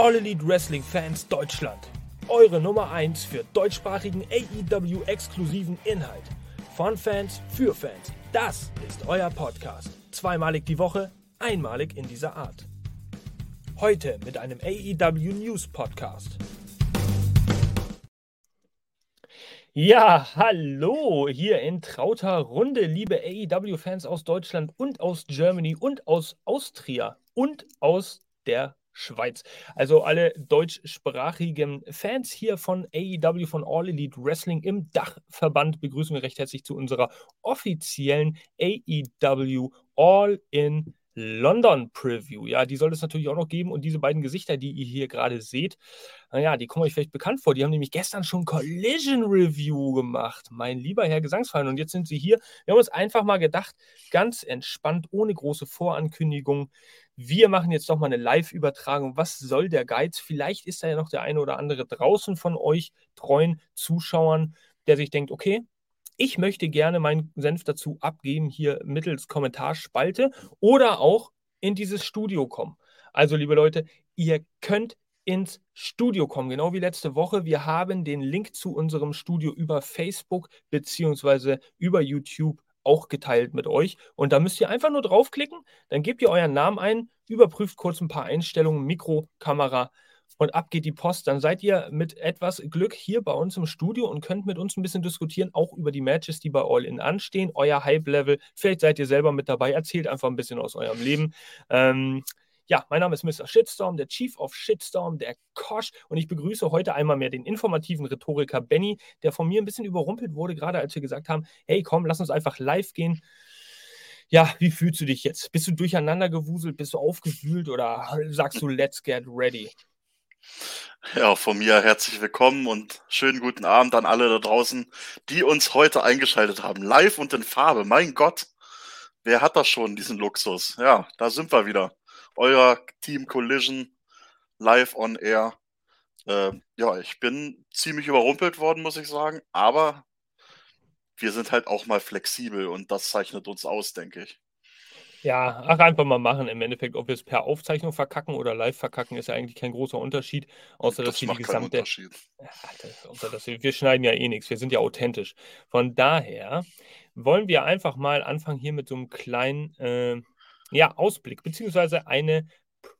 All Elite Wrestling Fans Deutschland. Eure Nummer 1 für deutschsprachigen AEW-exklusiven Inhalt. Von Fans für Fans. Das ist euer Podcast. Zweimalig die Woche, einmalig in dieser Art. Heute mit einem AEW News Podcast. Ja, hallo, hier in trauter Runde, liebe AEW-Fans aus Deutschland und aus Germany und aus Austria und aus der Schweiz. Also alle deutschsprachigen Fans hier von AEW, von All Elite Wrestling im Dachverband begrüßen wir recht herzlich zu unserer offiziellen AEW All in London Preview. Ja, die soll es natürlich auch noch geben. Und diese beiden Gesichter, die ihr hier gerade seht, naja, die kommen euch vielleicht bekannt vor. Die haben nämlich gestern schon Collision Review gemacht. Mein lieber Herr Gesangsverein. Und jetzt sind sie hier. Wir haben uns einfach mal gedacht, ganz entspannt, ohne große Vorankündigung. Wir machen jetzt doch mal eine Live-Übertragung. Was soll der Geiz? Vielleicht ist da ja noch der eine oder andere draußen von euch treuen Zuschauern, der sich denkt, okay, ich möchte gerne meinen Senf dazu abgeben, hier mittels Kommentarspalte oder auch in dieses Studio kommen. Also, liebe Leute, ihr könnt ins Studio kommen, genau wie letzte Woche. Wir haben den Link zu unserem Studio über Facebook bzw. über YouTube auch geteilt mit euch. Und da müsst ihr einfach nur draufklicken, dann gebt ihr euren Namen ein, überprüft kurz ein paar Einstellungen, Mikro, Kamera, und ab geht die Post. Dann seid ihr mit etwas Glück hier bei uns im Studio und könnt mit uns ein bisschen diskutieren, auch über die Matches, die bei All In anstehen, euer Hype-Level. Vielleicht seid ihr selber mit dabei, erzählt einfach ein bisschen aus eurem Leben. Ähm, ja, mein Name ist Mr. Shitstorm, der Chief of Shitstorm, der Kosch. Und ich begrüße heute einmal mehr den informativen Rhetoriker Benny, der von mir ein bisschen überrumpelt wurde, gerade als wir gesagt haben: hey, komm, lass uns einfach live gehen. Ja, wie fühlst du dich jetzt? Bist du durcheinander gewuselt? Bist du aufgewühlt oder sagst du, let's get ready? Ja, von mir herzlich willkommen und schönen guten Abend an alle da draußen, die uns heute eingeschaltet haben. Live und in Farbe. Mein Gott, wer hat das schon, diesen Luxus? Ja, da sind wir wieder. Euer Team Collision live on air. Äh, ja, ich bin ziemlich überrumpelt worden, muss ich sagen, aber wir sind halt auch mal flexibel und das zeichnet uns aus, denke ich. Ja, ach, einfach mal machen. Im Endeffekt, ob wir es per Aufzeichnung verkacken oder live verkacken, ist ja eigentlich kein großer Unterschied, außer Das dass wir die gesamte. Ja, das, außer dass wir, wir schneiden ja eh nichts, wir sind ja authentisch. Von daher wollen wir einfach mal anfangen hier mit so einem kleinen äh, ja, Ausblick, beziehungsweise eine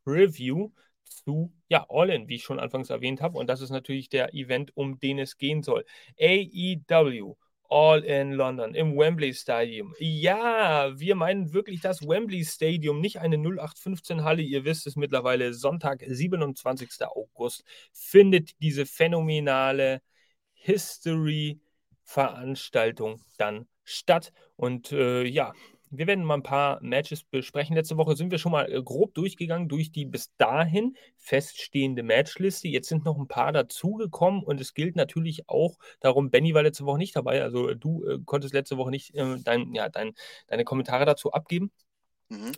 Preview zu ja, All-In, wie ich schon anfangs erwähnt habe. Und das ist natürlich der Event, um den es gehen soll. AEW All in London im Wembley Stadium. Ja, wir meinen wirklich das Wembley Stadium, nicht eine 0815 Halle. Ihr wisst es mittlerweile, Sonntag, 27. August, findet diese phänomenale History-Veranstaltung dann statt. Und äh, ja, wir werden mal ein paar Matches besprechen. Letzte Woche sind wir schon mal äh, grob durchgegangen durch die bis dahin feststehende Matchliste. Jetzt sind noch ein paar dazugekommen und es gilt natürlich auch darum, Benny war letzte Woche nicht dabei, also du äh, konntest letzte Woche nicht äh, dein, ja, dein, deine Kommentare dazu abgeben. Mhm.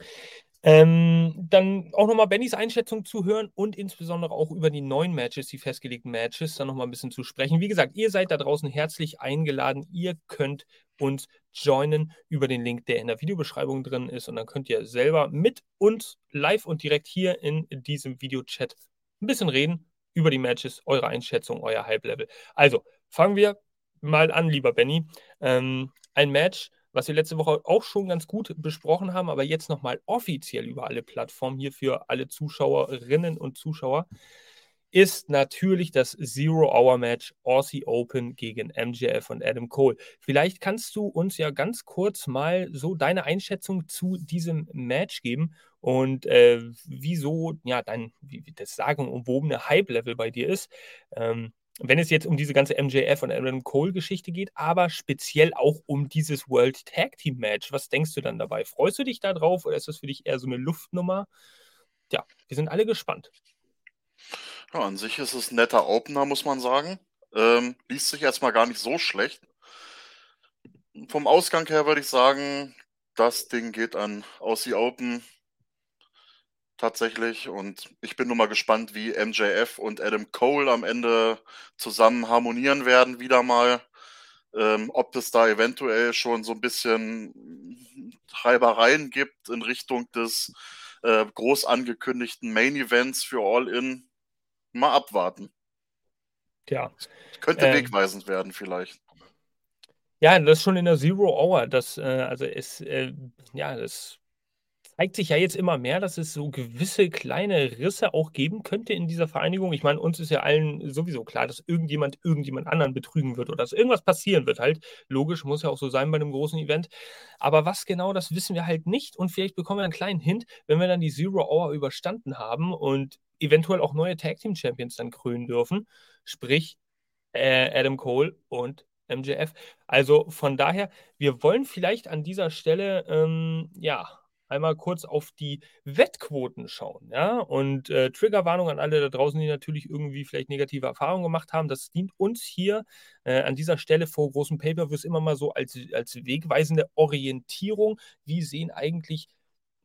Ähm, dann auch nochmal Bennys Einschätzung zu hören und insbesondere auch über die neuen Matches, die festgelegten Matches, dann nochmal ein bisschen zu sprechen. Wie gesagt, ihr seid da draußen herzlich eingeladen. Ihr könnt uns joinen über den Link, der in der Videobeschreibung drin ist. Und dann könnt ihr selber mit uns live und direkt hier in diesem Videochat ein bisschen reden über die Matches, eure Einschätzung, euer Hype-Level. Also fangen wir mal an, lieber Benny. Ähm, ein Match, was wir letzte Woche auch schon ganz gut besprochen haben, aber jetzt nochmal offiziell über alle Plattformen hier für alle Zuschauerinnen und Zuschauer, ist natürlich das Zero-Hour-Match Aussie Open gegen MJF und Adam Cole. Vielleicht kannst du uns ja ganz kurz mal so deine Einschätzung zu diesem Match geben und äh, wieso ja dein, wie das sagen, umwobene Hype-Level bei dir ist. Ähm, wenn es jetzt um diese ganze MJF und Adam Cole-Geschichte geht, aber speziell auch um dieses World Tag Team Match. Was denkst du dann dabei? Freust du dich da drauf oder ist das für dich eher so eine Luftnummer? Ja, wir sind alle gespannt. Ja, an sich ist es ein netter Opener, muss man sagen. Ähm, liest sich erstmal gar nicht so schlecht. Vom Ausgang her würde ich sagen, das Ding geht an Aussie Open tatsächlich. Und ich bin nur mal gespannt, wie MJF und Adam Cole am Ende zusammen harmonieren werden, wieder mal. Ähm, ob es da eventuell schon so ein bisschen Treibereien gibt in Richtung des äh, groß angekündigten Main Events für All In. Mal abwarten. Tja. Könnte ähm, wegweisend werden, vielleicht. Ja, das ist schon in der Zero Hour. Das, äh, also ist, äh, ja, das zeigt sich ja jetzt immer mehr, dass es so gewisse kleine Risse auch geben könnte in dieser Vereinigung. Ich meine, uns ist ja allen sowieso klar, dass irgendjemand irgendjemand anderen betrügen wird oder dass irgendwas passieren wird halt. Logisch, muss ja auch so sein bei einem großen Event. Aber was genau, das wissen wir halt nicht. Und vielleicht bekommen wir einen kleinen Hint, wenn wir dann die Zero Hour überstanden haben und eventuell auch neue Tag Team Champions dann krönen dürfen. Sprich, äh, Adam Cole und MJF. Also von daher, wir wollen vielleicht an dieser Stelle, ähm, ja, einmal kurz auf die Wettquoten schauen. Ja? Und äh, Triggerwarnung an alle da draußen, die natürlich irgendwie vielleicht negative Erfahrungen gemacht haben. Das dient uns hier äh, an dieser Stelle vor großen Pay-Per-Views immer mal so als, als wegweisende Orientierung. Wie sehen eigentlich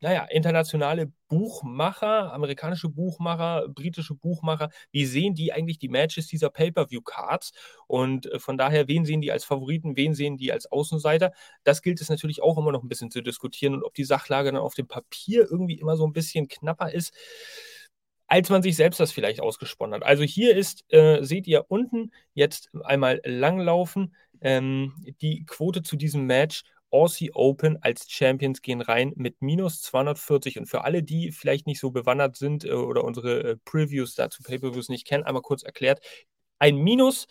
naja, internationale Buchmacher, amerikanische Buchmacher, britische Buchmacher, wie sehen die eigentlich die Matches dieser Pay-Per-View-Cards? Und äh, von daher, wen sehen die als Favoriten, wen sehen die als Außenseiter? Das gilt es natürlich auch immer noch ein bisschen zu diskutieren und ob die Sachlage dann auf dem Papier irgendwie immer so ein bisschen knapper ist als man sich selbst das vielleicht ausgesponnen hat. Also hier ist, äh, seht ihr unten jetzt einmal langlaufen, ähm, die Quote zu diesem Match Aussie Open als Champions gehen rein mit minus 240. Und für alle, die vielleicht nicht so bewandert sind äh, oder unsere äh, Previews dazu Pay-Per-Views nicht kennen, einmal kurz erklärt. Ein Minus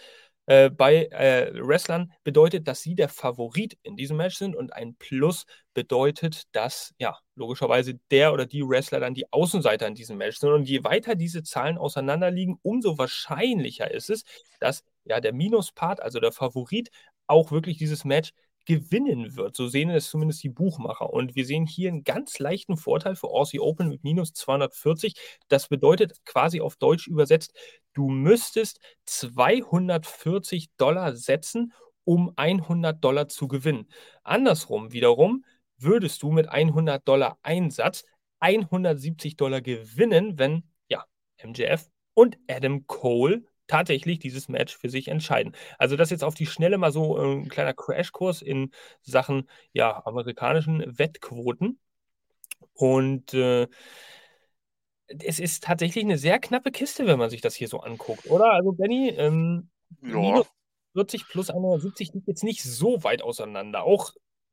äh, bei äh, Wrestlern bedeutet, dass sie der Favorit in diesem Match sind und ein Plus bedeutet, dass ja logischerweise der oder die Wrestler dann die Außenseiter in diesem Match sind. Und je weiter diese Zahlen auseinanderliegen, umso wahrscheinlicher ist es, dass ja der Minuspart, also der Favorit, auch wirklich dieses Match gewinnen wird. So sehen es zumindest die Buchmacher. Und wir sehen hier einen ganz leichten Vorteil für Aussie Open mit minus 240. Das bedeutet quasi auf Deutsch übersetzt, du müsstest 240 Dollar setzen, um 100 Dollar zu gewinnen. Andersrum wiederum würdest du mit 100 Dollar Einsatz 170 Dollar gewinnen, wenn ja, MJF und Adam Cole tatsächlich dieses Match für sich entscheiden. Also das jetzt auf die Schnelle mal so äh, ein kleiner Crashkurs in Sachen ja, amerikanischen Wettquoten. Und äh, es ist tatsächlich eine sehr knappe Kiste, wenn man sich das hier so anguckt, oder? Also Benny, ähm, ja. 40 plus 170 liegt jetzt nicht so weit auseinander. Auch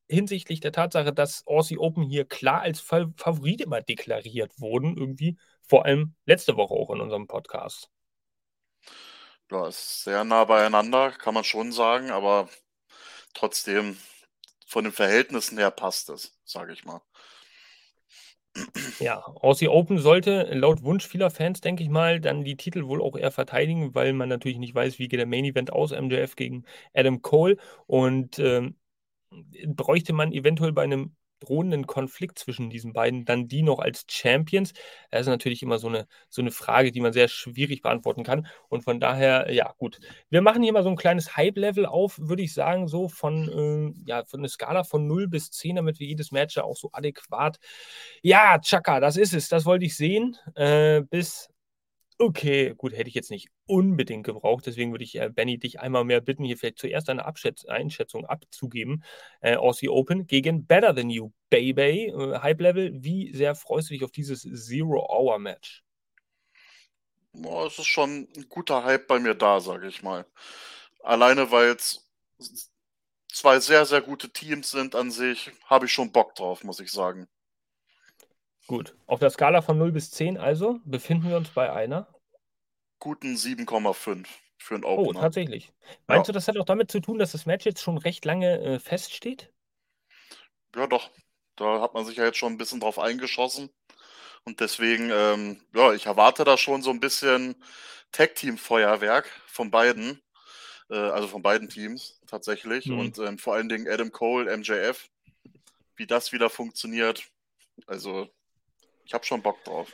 hinsichtlich der Tatsache, dass Aussie Open hier klar als Favorit immer deklariert wurden, irgendwie, vor allem letzte Woche auch in unserem Podcast. Ja, ist sehr nah beieinander, kann man schon sagen, aber trotzdem von den Verhältnissen her passt es, sage ich mal. Ja, Aussie Open sollte laut Wunsch vieler Fans, denke ich mal, dann die Titel wohl auch eher verteidigen, weil man natürlich nicht weiß, wie geht der Main Event aus, MJF gegen Adam Cole. Und ähm, bräuchte man eventuell bei einem drohenden Konflikt zwischen diesen beiden dann die noch als Champions? Das ist natürlich immer so eine, so eine Frage, die man sehr schwierig beantworten kann. Und von daher, ja, gut. Wir machen hier mal so ein kleines Hype-Level auf, würde ich sagen, so von, äh, ja, von einer Skala von 0 bis 10, damit wir jedes Match ja auch so adäquat. Ja, Chaka, das ist es, das wollte ich sehen. Äh, bis Okay, gut, hätte ich jetzt nicht unbedingt gebraucht. Deswegen würde ich, äh, Benny, dich einmal mehr bitten, hier vielleicht zuerst eine Abschätz Einschätzung abzugeben. Äh, Aussie Open gegen Better Than You, Baby. Äh, Hype Level, wie sehr freust du dich auf dieses Zero-Hour-Match? Oh, es ist schon ein guter Hype bei mir da, sage ich mal. Alleine, weil es zwei sehr, sehr gute Teams sind an sich, habe ich schon Bock drauf, muss ich sagen. Gut. Auf der Skala von 0 bis 10 also befinden wir uns bei einer? Guten 7,5 für ein Opener. Oh, tatsächlich. Meinst ja. du, das hat auch damit zu tun, dass das Match jetzt schon recht lange äh, feststeht? Ja, doch. Da hat man sich ja jetzt schon ein bisschen drauf eingeschossen. Und deswegen, ähm, ja, ich erwarte da schon so ein bisschen Tag-Team-Feuerwerk von beiden. Äh, also von beiden Teams tatsächlich. Mhm. Und ähm, vor allen Dingen Adam Cole, MJF. Wie das wieder funktioniert. Also ich habe schon Bock drauf.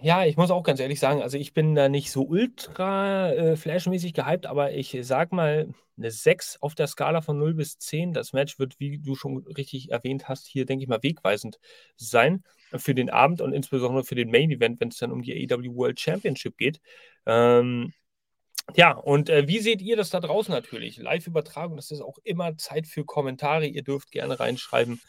Ja, ich muss auch ganz ehrlich sagen, also ich bin da nicht so ultra äh, flashmäßig gehypt, aber ich sag mal eine 6 auf der Skala von 0 bis 10. Das Match wird, wie du schon richtig erwähnt hast, hier, denke ich mal, wegweisend sein für den Abend und insbesondere für den Main Event, wenn es dann um die AEW World Championship geht. Ähm, ja, und äh, wie seht ihr das da draußen natürlich? Live-Übertragung, das ist auch immer Zeit für Kommentare. Ihr dürft gerne reinschreiben,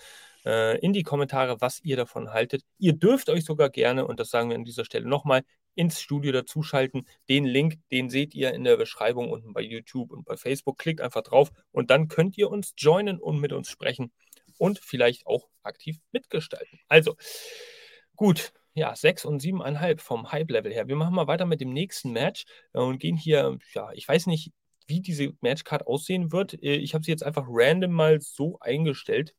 äh, in die Kommentare, was ihr davon haltet. Ihr dürft euch sogar gerne, und das sagen wir an dieser Stelle nochmal, ins Studio dazuschalten. Den Link, den seht ihr in der Beschreibung unten bei YouTube und bei Facebook. Klickt einfach drauf und dann könnt ihr uns joinen und mit uns sprechen und vielleicht auch aktiv mitgestalten. Also, gut, ja, 6 und 7,5 vom Hype-Level her. Wir machen mal weiter mit dem nächsten Match äh, und gehen hier, ja, ich weiß nicht, wie diese Matchcard aussehen wird. Äh, ich habe sie jetzt einfach random mal so eingestellt.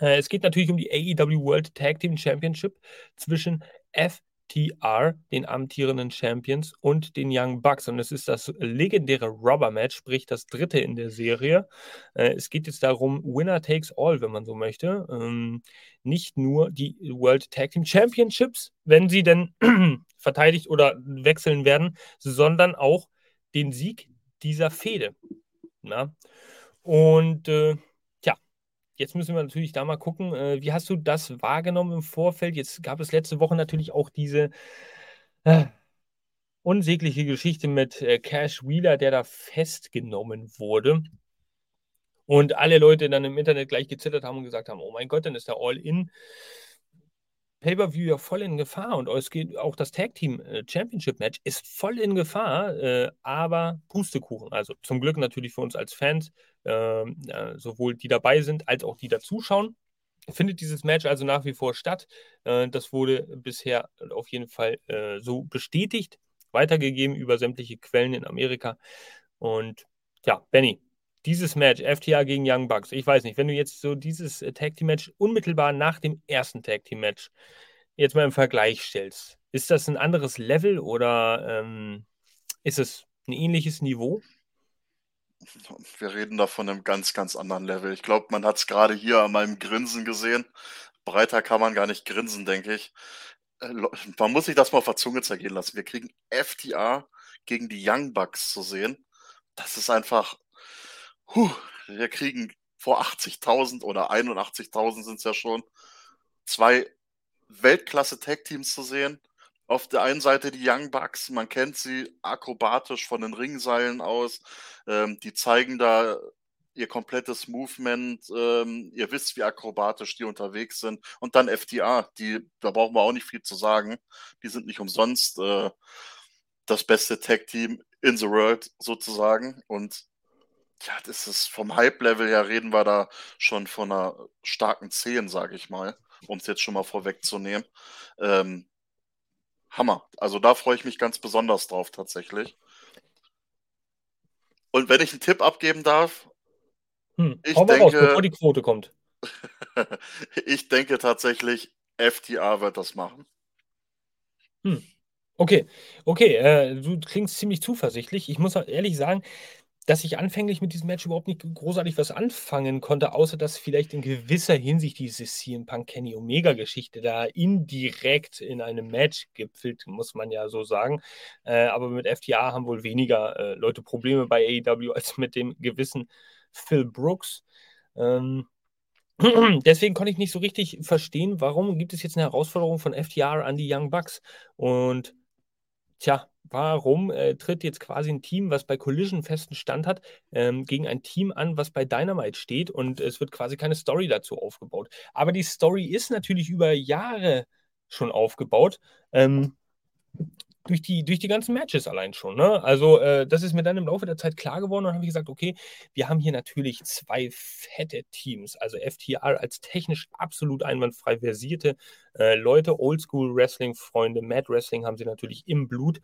Äh, es geht natürlich um die AEW World Tag Team Championship zwischen F TR, den amtierenden Champions, und den Young Bucks. Und es ist das legendäre Rubber-Match, sprich das dritte in der Serie. Äh, es geht jetzt darum, Winner takes all, wenn man so möchte. Ähm, nicht nur die World Tag Team Championships, wenn sie denn verteidigt oder wechseln werden, sondern auch den Sieg dieser Fehde. Und äh, Jetzt müssen wir natürlich da mal gucken, äh, wie hast du das wahrgenommen im Vorfeld? Jetzt gab es letzte Woche natürlich auch diese äh, unsägliche Geschichte mit äh, Cash Wheeler, der da festgenommen wurde. Und alle Leute dann im Internet gleich gezittert haben und gesagt haben: Oh mein Gott, dann ist der All-In. Pay-per-view ja voll in Gefahr und auch das Tag Team äh, Championship Match ist voll in Gefahr, äh, aber Pustekuchen. Also zum Glück natürlich für uns als Fans, äh, sowohl die dabei sind als auch die da zuschauen. Findet dieses Match also nach wie vor statt. Äh, das wurde bisher auf jeden Fall äh, so bestätigt, weitergegeben über sämtliche Quellen in Amerika. Und ja, Benny, dieses Match, FTA gegen Young Bucks, ich weiß nicht, wenn du jetzt so dieses äh, Tag Team Match unmittelbar nach dem ersten Tag Team Match jetzt mal im Vergleich stellst, ist das ein anderes Level oder ähm, ist es ein ähnliches Niveau? Wir reden da von einem ganz, ganz anderen Level. Ich glaube, man hat es gerade hier an meinem Grinsen gesehen. Breiter kann man gar nicht grinsen, denke ich. Äh, man muss sich das mal auf der Zunge zergehen lassen. Wir kriegen FTA gegen die Young Bucks zu sehen. Das ist einfach Puh, wir kriegen vor 80.000 oder 81.000 sind es ja schon, zwei Weltklasse-Tag-Teams zu sehen. Auf der einen Seite die Young Bucks, man kennt sie akrobatisch von den Ringseilen aus. Ähm, die zeigen da ihr komplettes Movement. Ähm, ihr wisst, wie akrobatisch die unterwegs sind. Und dann FDA, die, da brauchen wir auch nicht viel zu sagen. Die sind nicht umsonst äh, das beste Tag-Team in the world sozusagen. Und ja, das ist vom Hype-Level her reden wir da schon von einer starken 10, sage ich mal, um es jetzt schon mal vorwegzunehmen. Ähm, Hammer. Also da freue ich mich ganz besonders drauf tatsächlich. Und wenn ich einen Tipp abgeben darf, hm, ich denke, raus, bevor die Quote kommt. ich denke tatsächlich, FTA wird das machen. Hm. Okay, okay, äh, du klingst ziemlich zuversichtlich. Ich muss ehrlich sagen, dass ich anfänglich mit diesem Match überhaupt nicht großartig was anfangen konnte, außer dass vielleicht in gewisser Hinsicht diese CM Punk Kenny Omega Geschichte da indirekt in einem Match gipfelt, muss man ja so sagen. Äh, aber mit FTA haben wohl weniger äh, Leute Probleme bei AEW als mit dem gewissen Phil Brooks. Ähm, deswegen konnte ich nicht so richtig verstehen, warum gibt es jetzt eine Herausforderung von FTR an die Young Bucks. Und tja, warum äh, tritt jetzt quasi ein Team, was bei Collision festen Stand hat, ähm, gegen ein Team an, was bei Dynamite steht und es wird quasi keine Story dazu aufgebaut. Aber die Story ist natürlich über Jahre schon aufgebaut. Ähm, durch die, durch die ganzen Matches allein schon. Ne? Also, äh, das ist mir dann im Laufe der Zeit klar geworden und habe ich gesagt, okay, wir haben hier natürlich zwei fette Teams. Also FTR als technisch absolut einwandfrei versierte äh, Leute, Oldschool-Wrestling-Freunde, Mad Wrestling haben sie natürlich im Blut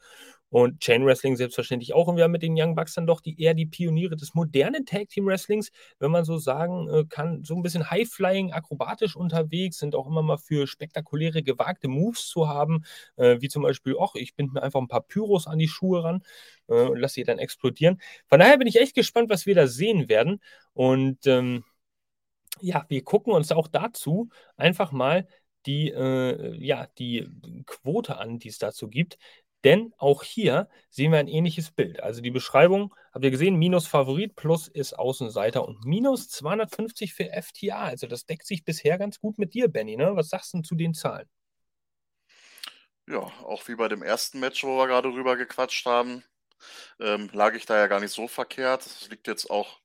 und Chain Wrestling selbstverständlich auch. Und wir haben mit den Young Bucks dann doch die, eher die Pioniere des modernen Tag Team Wrestlings, wenn man so sagen äh, kann, so ein bisschen High-Flying, akrobatisch unterwegs, sind auch immer mal für spektakuläre, gewagte Moves zu haben, äh, wie zum Beispiel, ach, ich bin mir einfach ein paar Pyros an die Schuhe ran äh, und lasse sie dann explodieren. Von daher bin ich echt gespannt, was wir da sehen werden. Und ähm, ja, wir gucken uns auch dazu einfach mal die, äh, ja, die Quote an, die es dazu gibt. Denn auch hier sehen wir ein ähnliches Bild. Also die Beschreibung, habt ihr gesehen, minus Favorit, plus ist Außenseiter und minus 250 für FTA. Also das deckt sich bisher ganz gut mit dir, Benny. Ne? Was sagst du zu den Zahlen? Ja, auch wie bei dem ersten Match, wo wir gerade rüber gequatscht haben, ähm, lag ich da ja gar nicht so verkehrt. Es liegt jetzt auch,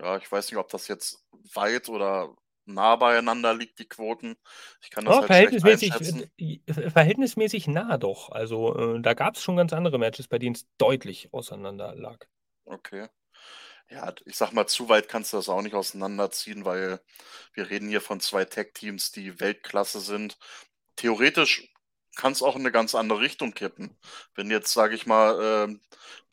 ja, ich weiß nicht, ob das jetzt weit oder nah beieinander liegt, die Quoten. Ich kann das Oh, halt verhältnismäßig, einschätzen. äh, äh, verhältnismäßig nah doch. Also, äh, da gab's schon ganz andere Matches, bei denen es deutlich auseinander lag. Okay. Ja, ich sag mal, zu weit kannst du das auch nicht auseinanderziehen, weil wir reden hier von 2 Tag-Teams, die Weltklasse sind. Theoretisch kann's auch in 'ne ganz andere Richtung kippen. Wenn jetzt, sage ich mal, ähm,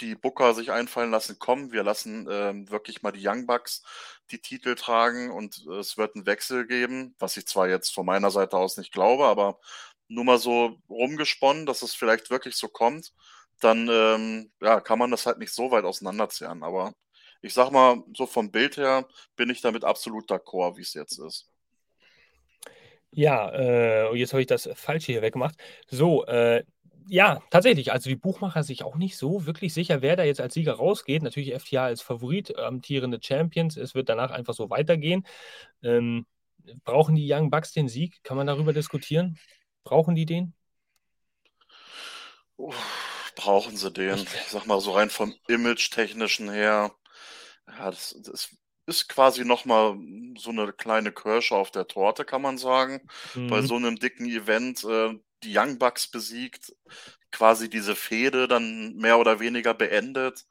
die Booker sich einfallen lassen: „Komm, wir lassen, ähm, wirklich mal die Young Bucks die Titel tragen und es wird 'n Wechsel geben“, was ich zwar jetzt von meiner Seite aus nicht glaube, aber nur mal so rumgesponnen, dass es vielleicht wirklich so kommt, dann, ähm, ja, kann man das halt nicht so weit auseinanderzerren. Aber ich sage mal, so vom Bild her bin ich damit absolut d'accord, wie's jetzt ist. Ja, äh, und jetzt habe ich das Falsche hier weggemacht. So, äh, ja, tatsächlich, also die Buchmacher sich auch nicht so wirklich sicher, wer da jetzt als Sieger rausgeht. Natürlich FTR als Favorit, amtierende Champions. Es wird danach einfach so weitergehen. Ähm, brauchen die Young Bucks den Sieg? Kann man darüber diskutieren? Brauchen die den? Brauchen sie den? Ich sage mal so rein vom Image-Technischen her, ja, das das ist quasi noch mal so 'ne kleine Kirsche auf der Torte, kann man sagen. Bei Mhm. so 'nem dicken Event, äh, die Young Bucks besiegt, quasi diese Fehde dann mehr oder weniger beendet.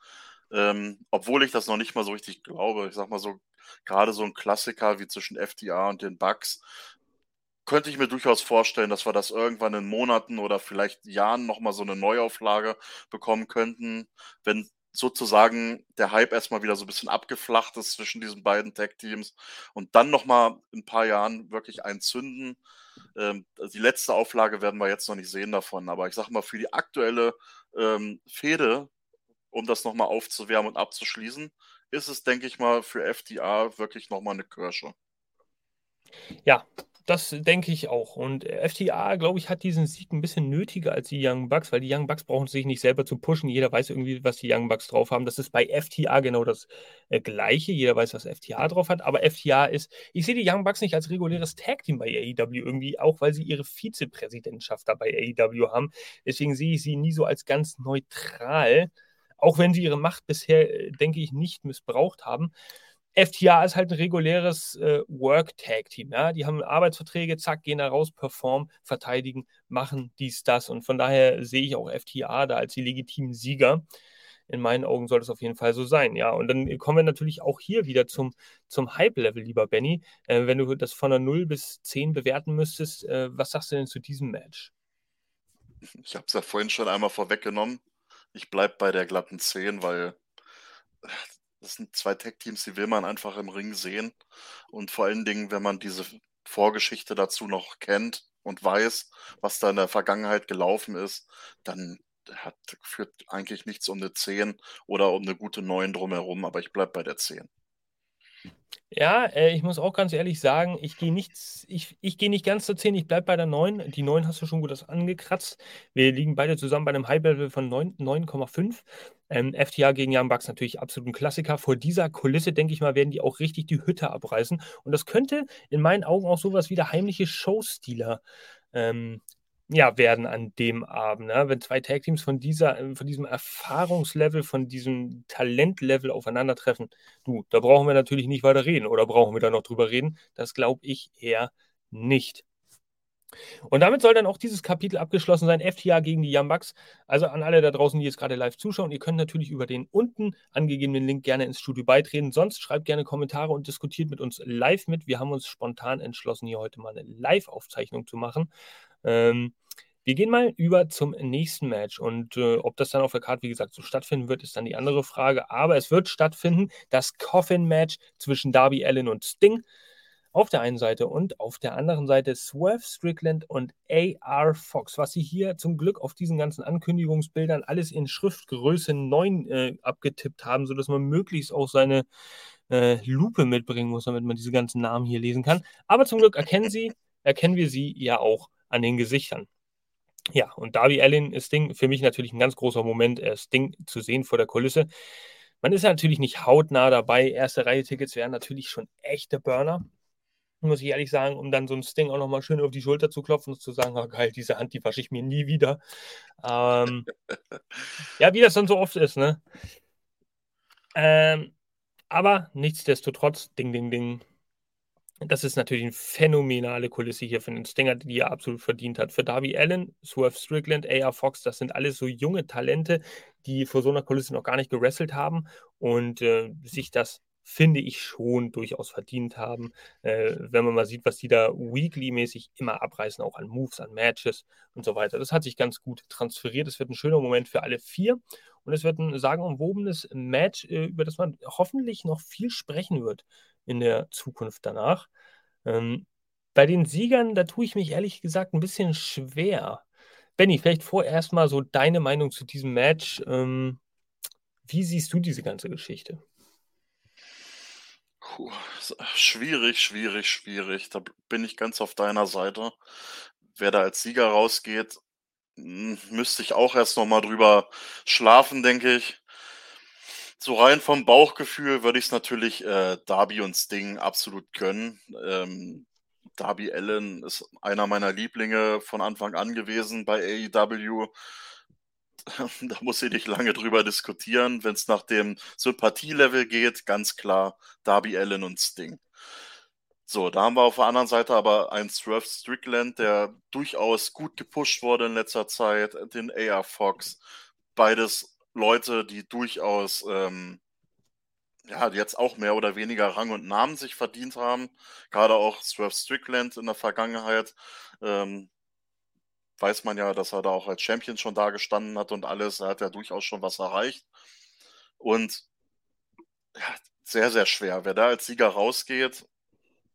Ähm, obwohl ich das noch nicht mal so richtig glaube. Ich sage mal so, grade so 'n Klassiker wie zwischen FTR und den Bucks könnte ich mir durchaus vorstellen, dass wir das irgendwann in Monaten oder vielleicht Jahren noch mal so 'ne Neuauflage bekommen könnten, wenn sozusagen der Hype erst mal wieder so 'n bisschen abgeflacht ist zwischen diesen beiden Tag-Teams und dann noch mal in 'n paar Jahren wirklich einen zünden. Ähm, die letzte Auflage werden wir jetzt noch nicht sehen davon, aber ich sage mal, für die aktuelle, ähm, Fehde, um das noch mal aufzuwärmen und abzuschließen, ist es, denke ich mal, für FTR wirklich noch mal 'ne Kirsche. Ja, das denke ich auch. Und FTR, glaube ich, hat diesen Sieg 'n bisschen nötiger als die Young Bucks, weil die Young Bucks brauchen sich nicht selber zu pushen. Jeder weiß irgendwie, was die Young Bucks drauf haben. Das ist bei FTR genau das, äh, Gleiche. Jeder weiß, was FTR drauf hat, aber FTR ist ich sehe die Young Bucks nicht als reguläres Tag-Team bei AEW irgendwie, auch weil sie ihre Vizepräsidentschaft da bei AEW haben. Deswegen sehe ich sie nie so als ganz neutral, auch wenn sie ihre Macht bisher, äh, denke ich, nicht missbraucht haben. FTR ist halt 'n reguläres, äh, Work-Tag-Team, ja? Die haben Arbeitsverträge, zack, gehen da raus, performen, verteidigen, machen dies, das. Und von daher sehe ich auch FTR da als die legitimen Sieger. In meinen Augen soll das auf jeden Fall so sein, ja. Und dann kommen wir natürlich auch hier wieder zum zum Hype-Level, lieber Benny. Äh, wenn du das von 'ner 0 bis 10 bewerten müsstest, äh, was sagst du denn zu diesem Match? Ich habe es ja vorhin schon einmal vorweggenommen. Ich bleibe bei der glatten 10, weil das sind 2 Tag-Teams, die will man einfach im Ring sehen. Und vor allen Dingen, wenn man diese Vorgeschichte dazu noch kennt und weiß, was da in der Vergangenheit gelaufen ist, dann hat führt eigentlich nichts um 'ne 10 oder um 'ne gute 9 drumherum, aber ich bleibe bei der 10. Ja, äh, ich muss auch ganz ehrlich sagen, ich gehe nicht ich ich gehe nicht ganz zur 10, ich bleibe bei der 9. Die 9 hast du schon gut angekratzt. Wir liegen beide zusammen bei 'nem Hype-Level von 9 9,5. Ähm, FTR gegen Young Bucks natürlich absolut 'n Klassiker. Vor dieser Kulisse, denke ich mal, werden die auch richtig die Hütte abreißen. Und das könnte in meinen Augen auch so was wie der heimliche Showstealer, ähm, ja, werden an dem Abend, ne? Wenn 2 Tag-Teams von dieser äh, von diesem Erfahrungslevel, von diesem Talentlevel aufeinandertreffen. Du, da brauchen wir natürlich nicht weiter reden. Oder brauchen wir da noch drüber reden? Das glaube ich eher nicht. Und damit soll dann auch dieses Kapitel abgeschlossen sein. FTR gegen die Young Bucks. Also an alle da draußen, die jetzt grade live zuschauen, ihr könnt natürlich über den unten angegebenen Link gerne ins Studio beitreten. Sonst schreibt gerne Kommentare und diskutiert mit uns live mit. Wir haben uns spontan entschlossen, hier heute mal 'ne Live-Aufzeichnung zu machen. Ähm, wir gehen mal über zum nächsten Match und, äh, ob das dann auf der Card, wie gesagt, so stattfinden wird, ist dann die andere Frage. Aber es wird stattfinden, das Coffin-Match zwischen Darby Allin und Sting auf der einen Seite und auf der anderen Seite Swerve Strickland und AR Fox. Was sie hier zum Glück auf diesen ganzen Ankündigungsbildern alles in Schriftgröße 9, äh, abgetippt haben, sodass man möglichst auch seine, äh, Lupe mitbringen muss, damit man diese ganzen Namen hier lesen kann. Aber zum Glück erkennen sie erkennen wir sie ja auch an den Gesichtern. Ja, und Darby Allin, Sting, für mich natürlich 'n ganz großer Moment, äh, Sting zu sehen vor der Kulisse. Man ist natürlich nicht hautnah dabei. 1. Reihe Tickets wären natürlich schon echte Burner, muss ich ehrlich sagen, um dann so 'n Sting auch noch mal schön auf die Schulter zu klopfen und zu sagen: „Ah geil, diese Hand, die wasche ich mir nie wieder.“ Ähm ja, wie das dann so oft ist, ne? Ähm, aber nichtsdestotrotz, Ding, Ding, Ding, Das ist natürlich eine phänomenale Kulisse hier für den Stinger, die er absolut verdient hat. Für Darby Allen, Swerve Strickland, AR Fox, das sind alles so junge Talente, die vor so einer Kulisse noch gar nicht gewrestelt haben und äh, sich das finde ich schon durchaus verdient haben, äh, wenn man mal sieht, was die da weekly-mäßig immer abreißen, auch an Moves, an Matches und so weiter. Das hat sich ganz gut transferiert. Es wird ein schöner Moment für alle vier und es wird ein sagenumwobenes Match, äh, über das man hoffentlich noch viel sprechen wird in der Zukunft danach. Ähm, bei den Siegern, da tue ich mich ehrlich gesagt ein bisschen schwer. Benny, vielleicht vorerst mal so deine Meinung zu diesem Match. Ähm, wie siehst du diese ganze Geschichte? Puh, schwierig, schwierig, schwierig. Da bin ich ganz auf deiner Seite. Wer da als Sieger rausgeht, hm, müsste ich auch erst noch mal drüber schlafen, denke ich. So rein vom Bauchgefühl würde ich es natürlich äh, Darby und Sting absolut gönnen. Ähm, Darby Allen ist einer meiner Lieblinge von Anfang an gewesen bei AEW. da muss ich nicht lange drüber diskutieren. Wenn es nach dem Sympathielevel geht, ganz klar Darby Allen und Sting. So, da haben wir auf der anderen Seite aber einen Swerve Strickland, der durchaus gut gepusht wurde in letzter Zeit, den AR Fox. Beides Leute, die durchaus ähm, ja, jetzt auch mehr oder weniger Rang und Namen sich verdient haben. Gerade auch Swerve Strickland in der Vergangenheit. Ähm, weiß man ja, dass er da auch als Champion schon da gestanden hat und alles. Er hat ja durchaus schon was erreicht. Und ja, sehr, sehr schwer. Wer da als Sieger rausgeht,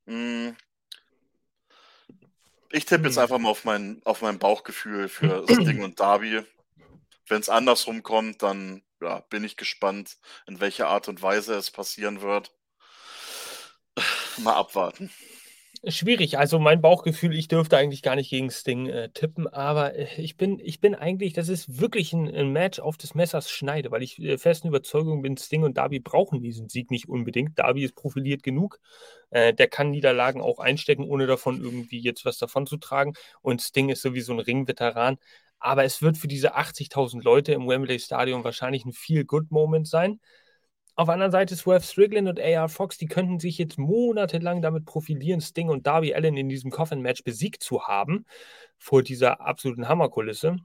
mh, hm, ich tippe jetzt hm. einfach mal auf mein, auf mein Bauchgefühl für Sting und Darby. Wenn es andersrum kommt, dann ja, bin ich gespannt, in welcher Art und Weise es passieren wird. Mal abwarten. Schwierig. Also mein Bauchgefühl, ich dürfte eigentlich gar nicht gegen Sting äh, tippen, aber äh, ich bin, ich bin eigentlich, das ist wirklich ein, ein Match auf des Messers Schneide, weil ich äh, festen Überzeugung bin, Sting und Darby brauchen diesen Sieg nicht unbedingt. Darby ist profiliert genug. Äh, der kann Niederlagen auch einstecken, ohne davon irgendwie jetzt was davon zu tragen. Und Sting ist sowieso ein Ringveteran. Aber es wird für diese 80.000 Leute im Wembley Stadion wahrscheinlich ein Feel-Good-Moment sein. Auf der anderen Seite Swerve Strickland und AR Fox, die könnten sich jetzt monatelang damit profilieren, Sting und Darby Allen in diesem Coffin-Match besiegt zu haben, vor dieser absoluten Hammerkulisse.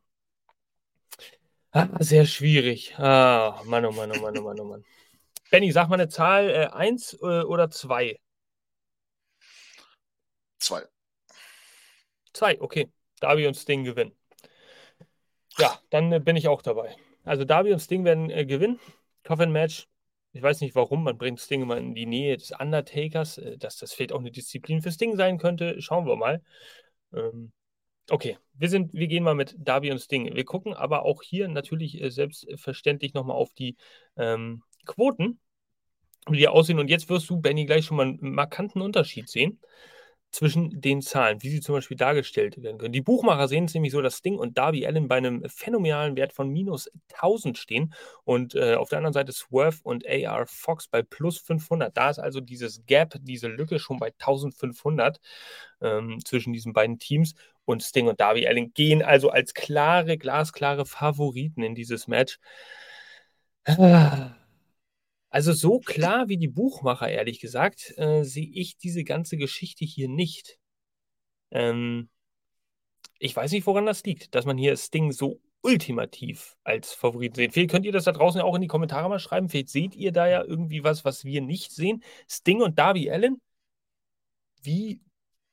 Ah, sehr schwierig. Ah, Mann, oh Mann, oh Mann, oh Mann, oh Mann. Benny, sag mal eine Zahl, äh, eins äh, oder zwei? Zwei. Zwei, okay. Darby und Sting gewinnen. Ja, dann äh, bin ich auch dabei. Also Darby und Sting werden äh, gewinnen. Coffin-Match ich weiß nicht warum, man bringt Sting immer in die Nähe des Undertakers, äh, dass das vielleicht auch eine Disziplin für Sting sein könnte. Schauen wir mal. Ähm, okay, wir, sind, wir gehen mal mit Darby und Sting. Wir gucken aber auch hier natürlich äh, selbstverständlich nochmal auf die ähm, Quoten, wie die aussehen. Und jetzt wirst du, Benny, gleich schon mal einen markanten Unterschied sehen zwischen den Zahlen, wie sie zum Beispiel dargestellt werden können. Die Buchmacher sehen es nämlich so, dass Sting und Darby Allen bei einem phänomenalen Wert von minus 1000 stehen und äh, auf der anderen Seite Swerve und AR Fox bei plus 500. Da ist also dieses Gap, diese Lücke schon bei 1500 ähm, zwischen diesen beiden Teams und Sting und Darby Allen gehen also als klare, glasklare Favoriten in dieses Match. Ah. Also so klar wie die Buchmacher, ehrlich gesagt, äh, sehe ich diese ganze Geschichte hier nicht. Ähm, ich weiß nicht, woran das liegt, dass man hier Sting so ultimativ als Favoriten sieht. Vielleicht könnt ihr das da draußen auch in die Kommentare mal schreiben. Vielleicht seht ihr da ja irgendwie was, was wir nicht sehen. Sting und Darby Allen, wie,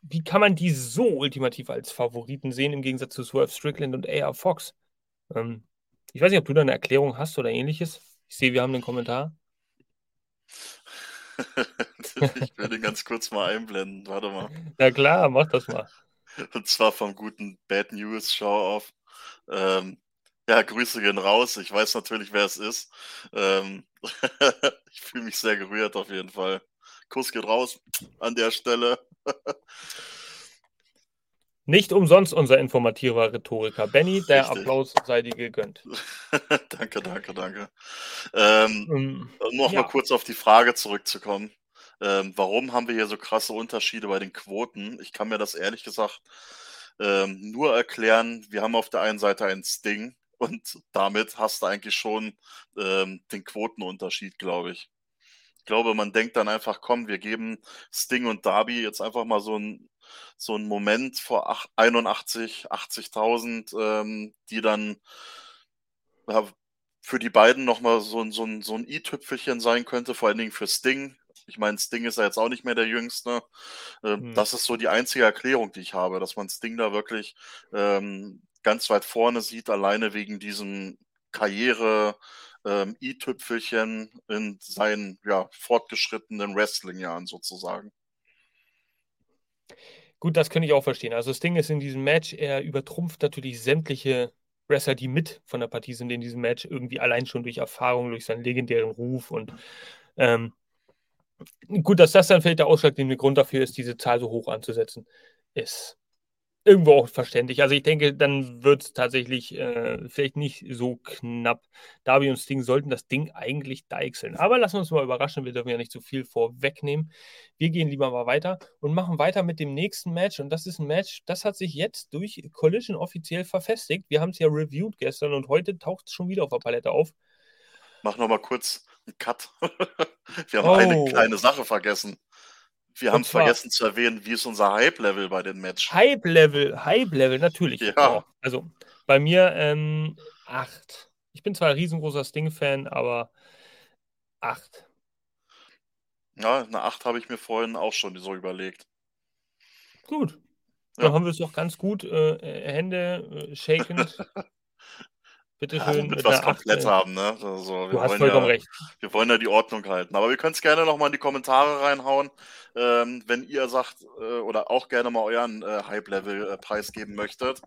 wie kann man die so ultimativ als Favoriten sehen, im Gegensatz zu Swerve Strickland und AR Fox? Ähm, ich weiß nicht, ob du da eine Erklärung hast oder ähnliches. Ich sehe, wir haben einen Kommentar. ich will den ganz kurz mal einblenden. Warte mal. Ja klar, mach das mal. Und zwar vom guten Bad News Show auf. Ähm, ja, Grüße gehen raus. Ich weiß natürlich, wer es ist. Ähm, ich fühle mich sehr gerührt auf jeden Fall. Kuss geht raus an der Stelle. Nicht umsonst unser informativer Rhetoriker. Benny, der Richtig. Applaus sei dir gegönnt. danke, danke, danke. Ähm, um, ähm, noch ja. mal kurz auf die Frage zurückzukommen. Ähm, warum haben wir hier so krasse Unterschiede bei den Quoten? Ich kann mir das ehrlich gesagt ähm, nur erklären. Wir haben auf der einen Seite ein Sting und damit hast du eigentlich schon ähm, den Quotenunterschied, glaube ich. Ich glaube, man denkt dann einfach, komm, wir geben Sting und Darby jetzt einfach mal so ein so 'n Moment vor ach 81, 80.000, ähm, die dann ja, für die beiden noch mal so so so 'n i-Tüpfelchen sein könnte, vor allen Dingen für Sting. Ich meine, Sting ist ja jetzt auch nicht mehr der Jüngste. Ähm, Mhm. das ist so die einzige Erklärung, die ich habe, dass man Sting da wirklich, ähm, ganz weit vorne sieht, alleine wegen diesem Karriere ähm, i-Tüpfelchen in seinen, ja, fortgeschrittenen Wrestling-Jahren sozusagen. Gut, das könnte ich auch verstehen. Also, Sting ist in diesem Match er übertrumpft natürlich sämtliche Wrestler, die mit von der Partie sind in diesem Match, irgendwie allein schon durch Erfahrung, durch seinen legendären Ruf und, ähm gut, dass das dann vielleicht der ausschlaggebende Grund dafür ist, diese Zahl so hoch anzusetzen, ist irgendwo auch verständlich. Also, ich denke, dann wird's tatsächlich, äh, vielleicht nicht so knapp. Darby und Sting sollten das Ding eigentlich deichseln. Aber lassen wir uns mal überraschen, wir dürfen ja nicht zu viel vorwegnehmen. Wir gehen lieber mal weiter und machen weiter mit dem nächsten Match und das ist 'n Match, das hat sich jetzt durch Collision offiziell verfestigt. Wir haben's ja reviewed gestern und heute taucht's schon wieder auf der Palette auf. Mach noch mal kurz 'n Cut. Wir haben eine Oh. kleine Sache vergessen. Wir haben vergessen zu erwähnen, wie ist unser Hype-Level bei dem Match? Hype-Level, Hype-Level, natürlich. Ja. Also, bei mir, ähm, 8. Ich bin zwar riesengroßer Sting-Fan, aber 8. Ja, 'ne 8 habe ich mir vorhin auch schon so überlegt. Gut. Ja. Dann haben wir's doch ganz gut, äh, Hände, äh, shakend bitte Ja, schön damit mit 8, komplett haben, ne? Also, wir Du hast wollen vollkommen ja recht. wir wollen ja die Ordnung halten. Aber ihr könnt's gerne noch mal in die Kommentare reinhauen, ähm, wenn ihr sagt äh, oder auch gerne mal euren, äh, Hype-Level, äh, preisgeben möchtet.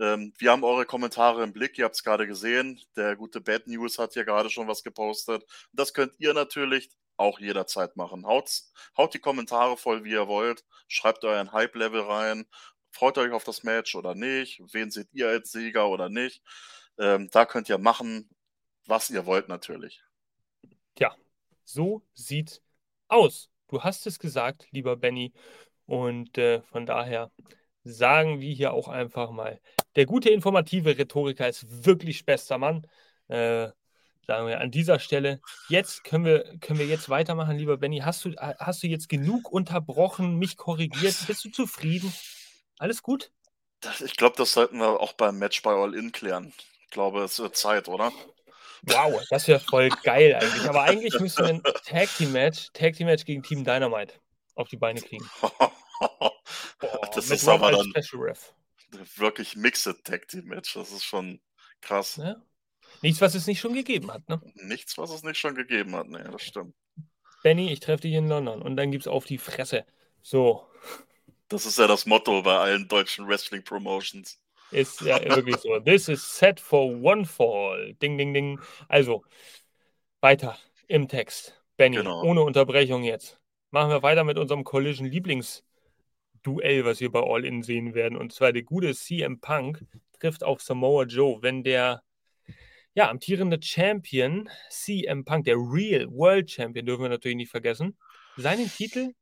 Ähm, wir haben eure Kommentare im Blick, ihr habt's grade gesehen. Der gute Bad News hat hier grade schon was gepostet. Das könnt ihr natürlich auch jederzeit machen. Haut's haut die Kommentare voll, wie ihr wollt. Schreibt euren Hype-Level rein. Freut euch auf das Match oder nicht? Wen seht ihr als Sieger oder nicht? Ähm, da könnt ihr machen, was ihr wollt natürlich. Tja, so sieht's aus. Du hast es gesagt, lieber Benny. Und, äh, von daher sagen wir hier auch einfach mal: „Der gute informative Rhetoriker ist wirklich bester Mann.“ Äh, sagen wir an dieser Stelle. Jetzt können wir können wir jetzt weitermachen, lieber Benny. Hast du ha hast du jetzt genug unterbrochen, mich korrigiert? Bist du zufrieden? Alles gut? Ich glaube, das sollten wir auch beim Match bei All In klären. Ich glaube, es wird Zeit, oder? Wow, das wäre voll geil eigentlich. Aber eigentlich müssen wir 'n Tag Team Match Tag Team Match gegen Team Dynamite auf die Beine kriegen. Boah, Das ist Rob aber dann wirklich Mixed Tag Team Match. Das ist schon krass. Ne? Nichts, was es nicht schon gegeben hat, ne? Nichts, was es nicht schon gegeben hat. Ne, das stimmt. Benny, ich treffe dich in London und dann gibt's auf die Fresse. So. Das ist ja das Motto bei allen deutschen Wrestling-Promotions. Ist ja wirklich so. This is set for one fall. Ding, ding, ding. Also, weiter im Text. Benny, Genau. ohne Unterbrechung jetzt. Machen wir weiter mit unserem Collision-Lieblingsduell, was wir bei All In sehen werden. Und zwar der gute CM Punk trifft auf Samoa Joe. Wenn der, ja, amtierende Champion CM Punk, der Real World Champion, dürfen wir natürlich nicht vergessen, seinen Titel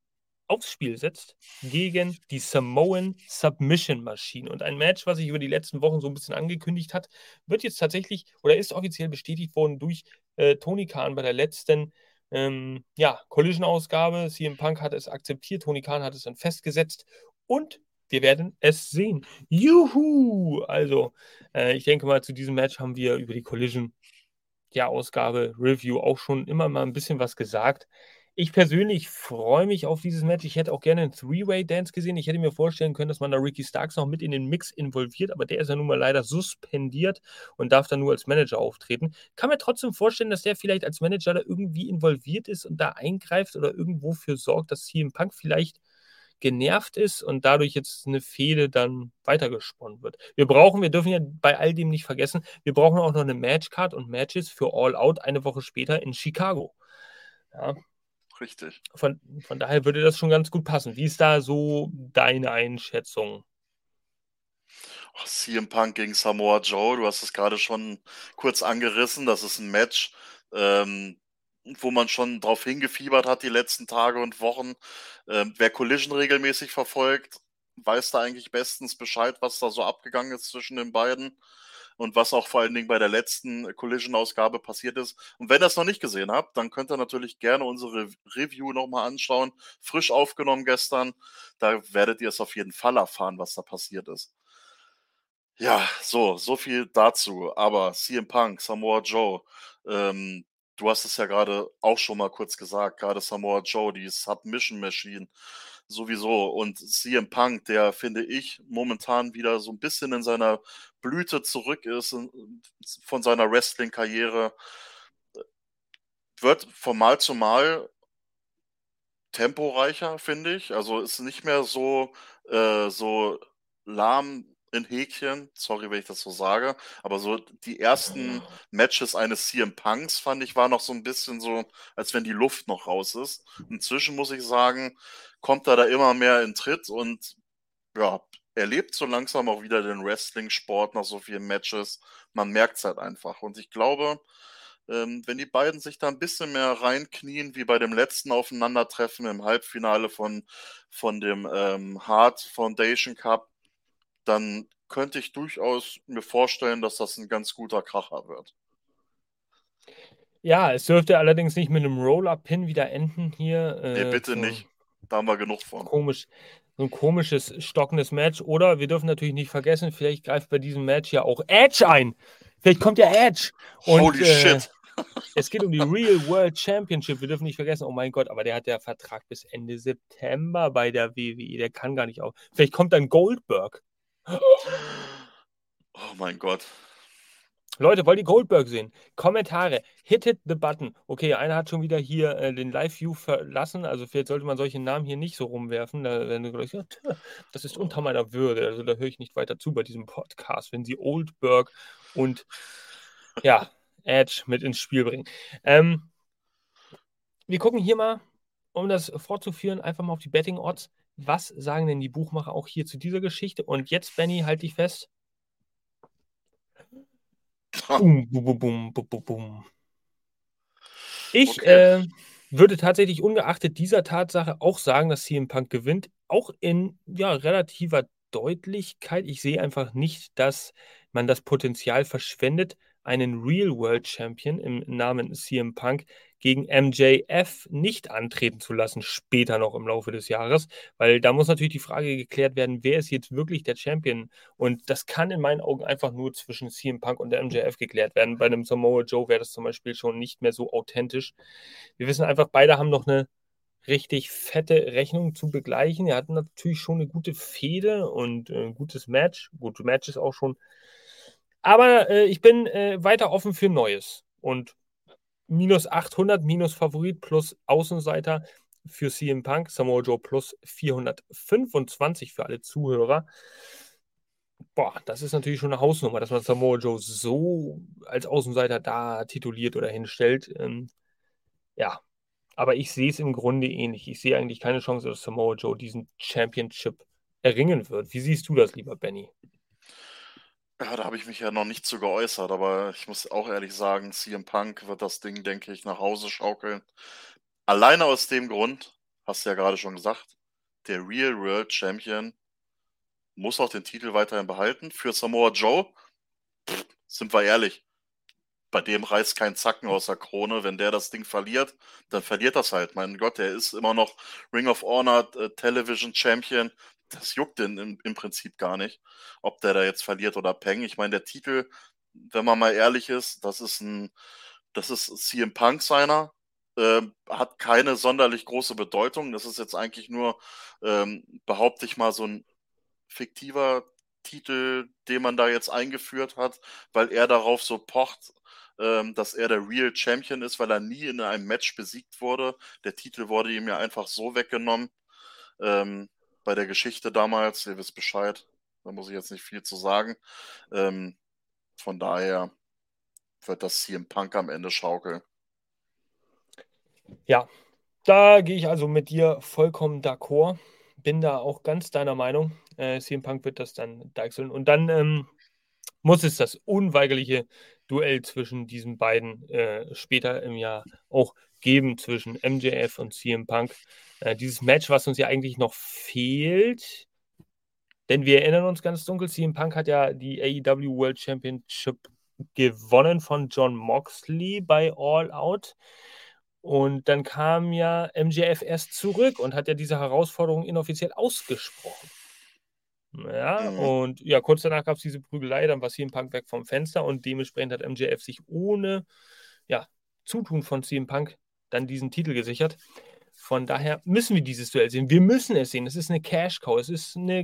aufs Spiel setzt gegen die Samoan Submission Machine. Und ein Match, was sich über die letzten Wochen so 'n bisschen angekündigt hat, wird jetzt tatsächlich oder ist offiziell bestätigt worden durch, äh, Tony Khan bei der letzten, ähm, ja, Collision-Ausgabe. CM Punk hat es akzeptiert, Tony Khan hat es dann festgesetzt und wir werden es sehen. Juhu! Also, äh, ich denke mal, zu diesem Match haben wir über die Collision, ja, Review auch schon immer mal 'n bisschen was gesagt. Ich persönlich freue mich auf dieses Match. Ich hätte auch gerne 'n Three-Way-Dance gesehen. Ich hätte mir vorstellen können, dass man da Ricky Starks noch mit in den Mix involviert, aber der ist ja nun mal leider suspendiert und darf dann nur als Manager auftreten. Kann mir trotzdem vorstellen, dass der vielleicht als Manager da irgendwie involviert ist und da eingreift oder irgendwo für sorgt, dass CM Punk vielleicht genervt ist und dadurch jetzt 'ne Fehde dann weitergesponnen wird. Wir brauchen wir dürfen ja bei all dem nicht vergessen, wir brauchen auch noch 'ne Matchcard und Matches für All Out eine Woche später in Chicago. Ja. Richtig. Von von daher würde das schon ganz gut passen. Wie ist da so deine Einschätzung? Oh, CM Punk gegen Samoa Joe, du hast es grade schon kurz angerissen. Das ist 'n Match, ähm, wo man schon drauf hingefiebert hat die letzten Tage und Wochen. Ähm, wer Collision regelmäßig verfolgt, weiß da eigentlich bestens Bescheid, was da so abgegangen ist zwischen den beiden. Und was auch vor allen Dingen bei der letzten Collision-Ausgabe passiert ist. Und wenn ihr es noch nicht gesehen habt, dann könnt ihr natürlich gerne unsere Review nochmal anschauen. Frisch aufgenommen gestern. Da werdet ihr es auf jeden Fall erfahren, was da passiert ist. Ja, so, so viel dazu. Aber CM Punk, Samoa Joe, ähm, du hast es ja gerade auch schon mal kurz gesagt, gerade Samoa Joe, die Submission Machine sowieso. Und CM Punk, der finde ich momentan wieder so ein bisschen in seiner Blüte zurück ist, von seiner Wrestling-Karriere, wird von Mal zu Mal temporeicher, finde ich. Also ist nicht mehr so, äh, so lahm in Häkchen, sorry, wenn ich das so sage, aber so die ersten Matches eines CM Punks fand ich war noch so ein bisschen so, als wenn die Luft noch raus ist. Inzwischen muss ich sagen, kommt er da immer mehr in Tritt und ja, er lebt so langsam auch wieder den Wrestling-Sport nach so vielen Matches. Man merkt es halt einfach. Und ich glaube, ähm, wenn die beiden sich da ein bisschen mehr reinknien, wie bei dem letzten Aufeinandertreffen im Halbfinale von, von dem ähm, Hard Foundation Cup, dann könnte ich durchaus mir vorstellen, dass das ein ganz guter Kracher wird. Ja, es dürfte allerdings nicht mit einem Roll-Up-Pin wieder enden hier. Äh, nee, bitte so nicht. Da haben wir genug von. Komisch, so ein komisches, stockendes Match. Oder wir dürfen natürlich nicht vergessen, vielleicht greift bei diesem Match ja auch Edge ein. Vielleicht kommt ja Edge. Und, Holy äh, shit. Es geht um die Real World Championship. Wir dürfen nicht vergessen, oh mein Gott, aber der hat ja Vertrag bis Ende September bei der WWE. Der kann gar nicht auf. Vielleicht kommt dann Goldberg. Oh mein Gott. Leute, wollt ihr Goldberg sehen? Kommentare, hit hit the button. Okay, einer hat schon wieder hier äh, den Live-View verlassen, also vielleicht sollte man solche Namen hier nicht so rumwerfen. Da werden gleich, das ist unter meiner Würde. Also da höre ich nicht weiter zu bei diesem Podcast, wenn sie Oldberg und ja, Edge mit ins Spiel bringen. Ähm, wir gucken hier mal, um das fortzuführen, einfach mal auf die Betting Odds. Was sagen denn die Buchmacher auch hier zu dieser Geschichte? Und jetzt, Benny, halt dich fest. Bum, bum, bum, bum, bum. Ich okay. äh, würde tatsächlich ungeachtet dieser Tatsache auch sagen, dass CM Punk gewinnt. Auch in ja, relativer Deutlichkeit. Ich sehe einfach nicht, dass man das Potenzial verschwendet, einen Real World Champion im Namen CM Punk gegen MJF nicht antreten zu lassen, später noch im Laufe des Jahres, weil da muss natürlich die Frage geklärt werden, wer ist jetzt wirklich der Champion? Und das kann in meinen Augen einfach nur zwischen CM Punk und der MJF geklärt werden. Bei einem Samoa Joe wäre das zum Beispiel schon nicht mehr so authentisch. Wir wissen einfach, beide haben noch eine richtig fette Rechnung zu begleichen. Er hat natürlich schon eine gute Fehde und äh, ein gutes Match. Gute Matches auch schon. Aber äh, ich bin äh, weiter offen für Neues. Und minus 800, minus Favorit plus Außenseiter für CM Punk, Samoa Joe plus 425 für alle Zuhörer. Boah, das ist natürlich schon eine Hausnummer, dass man Samoa Joe so als Außenseiter da tituliert oder hinstellt. Ähm, ja, aber ich sehe es im Grunde ähnlich. Ich sehe eigentlich keine Chance, dass Samoa Joe diesen Championship erringen wird. Wie siehst du das, lieber Benny? Ja, da habe ich mich ja noch nicht zu geäußert, aber ich muss auch ehrlich sagen, CM Punk wird das Ding, denke ich, nach Hause schaukeln. Alleine aus dem Grund, hast du ja gerade schon gesagt, der Real World Champion muss auch den Titel weiterhin behalten. Für Samoa Joe, pff, sind wir ehrlich, bei dem reißt kein Zacken aus der Krone. Wenn der das Ding verliert, dann verliert das halt. Mein Gott, der ist immer noch Ring of Honor äh, Television Champion das juckt den im, im Prinzip gar nicht, ob der da jetzt verliert oder Peng. Ich meine, der Titel, wenn man mal ehrlich ist, das ist ein, das ist CM Punk seiner, äh, hat keine sonderlich große Bedeutung. Das ist jetzt eigentlich nur, ähm, behaupte ich mal, so ein fiktiver Titel, den man da jetzt eingeführt hat, weil er darauf so pocht, ähm, dass er der Real Champion ist, weil er nie in einem Match besiegt wurde. Der Titel wurde ihm ja einfach so weggenommen. Ähm, bei der Geschichte damals. Ihr wisst Bescheid. Da muss ich jetzt nicht viel zu sagen. Ähm, von daher wird das CM Punk am Ende schaukeln. Ja, da gehe ich also mit dir vollkommen d'accord. Bin da auch ganz deiner Meinung. Äh, CM Punk wird das dann deichseln. Und dann ähm, muss es das unweigerliche Duell zwischen diesen beiden äh, später im Jahr auch geben, zwischen MJF und CM Punk. Äh, dieses Match, was uns ja eigentlich noch fehlt, Denn wir erinnern uns ganz dunkel, CM Punk hat ja die AEW World Championship gewonnen von John Moxley bei All Out. Und dann kam ja MJF erst zurück und hat ja diese Herausforderung inoffiziell ausgesprochen. Ja, mhm. und ja, kurz danach gab es diese Prügelei, dann war CM Punk weg vom Fenster und dementsprechend hat MJF sich ohne ja, Zutun von CM Punk dann diesen Titel gesichert. Von daher müssen wir dieses Duell sehen. Wir müssen es sehen. Es ist eine Cash-Cow. Es ist eine,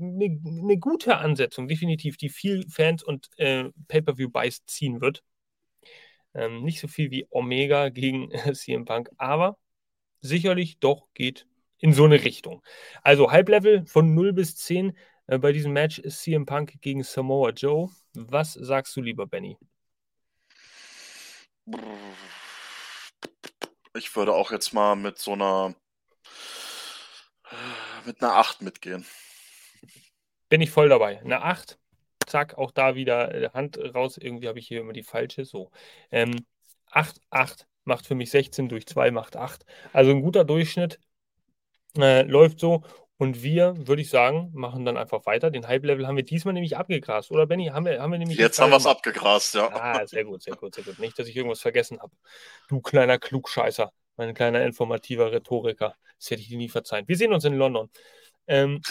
eine, eine, gute Ansetzung, definitiv, die viel Fans und äh, Pay-Per-View-Buys ziehen wird. Ähm, nicht so viel wie Omega gegen äh, CM Punk, aber sicherlich doch geht in so eine Richtung. Also Halblevel von 0 bis 10 äh, bei diesem Match ist CM Punk gegen Samoa Joe. Was sagst du lieber, Benny? Ich würde auch jetzt mal mit so einer mit einer 8 mitgehen. Bin ich voll dabei. Eine 8. Zack, auch da wieder äh, Hand raus. Irgendwie habe ich hier immer die falsche. So. Ähm, 8, 8 macht für mich 16 durch 2 macht 8. Also ein guter Durchschnitt. Äh, läuft so. Und wir, würde ich sagen, machen dann einfach weiter. Den Hype-Level haben wir diesmal nämlich abgegrast, oder Benny? Haben wir, haben wir nämlich jetzt haben wir es abgegrast, ja. Ah, sehr gut, sehr gut, sehr gut. Nicht, dass ich irgendwas vergessen habe. Du kleiner Klugscheißer, mein kleiner informativer Rhetoriker. Das hätte ich dir nie verzeihen. Wir sehen uns in London. Ähm,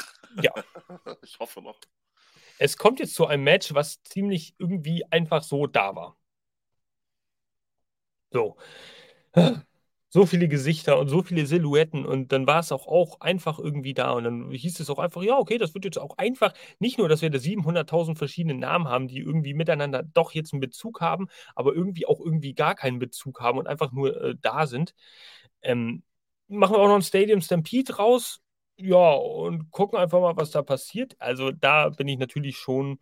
ja. ich hoffe noch. Es kommt jetzt zu einem Match, was ziemlich irgendwie einfach so da war. So so viele Gesichter und so viele Silhouetten und dann war es auch, auch einfach irgendwie da und dann hieß es auch einfach, ja, okay, das wird jetzt auch einfach, nicht nur, dass wir da 700.000 verschiedene Namen haben, die irgendwie miteinander doch jetzt einen Bezug haben, aber irgendwie auch irgendwie gar keinen Bezug haben und einfach nur äh, da sind. Ähm, machen wir auch noch ein Stadium Stampede raus, ja, und gucken einfach mal, was da passiert. Also da bin ich natürlich schon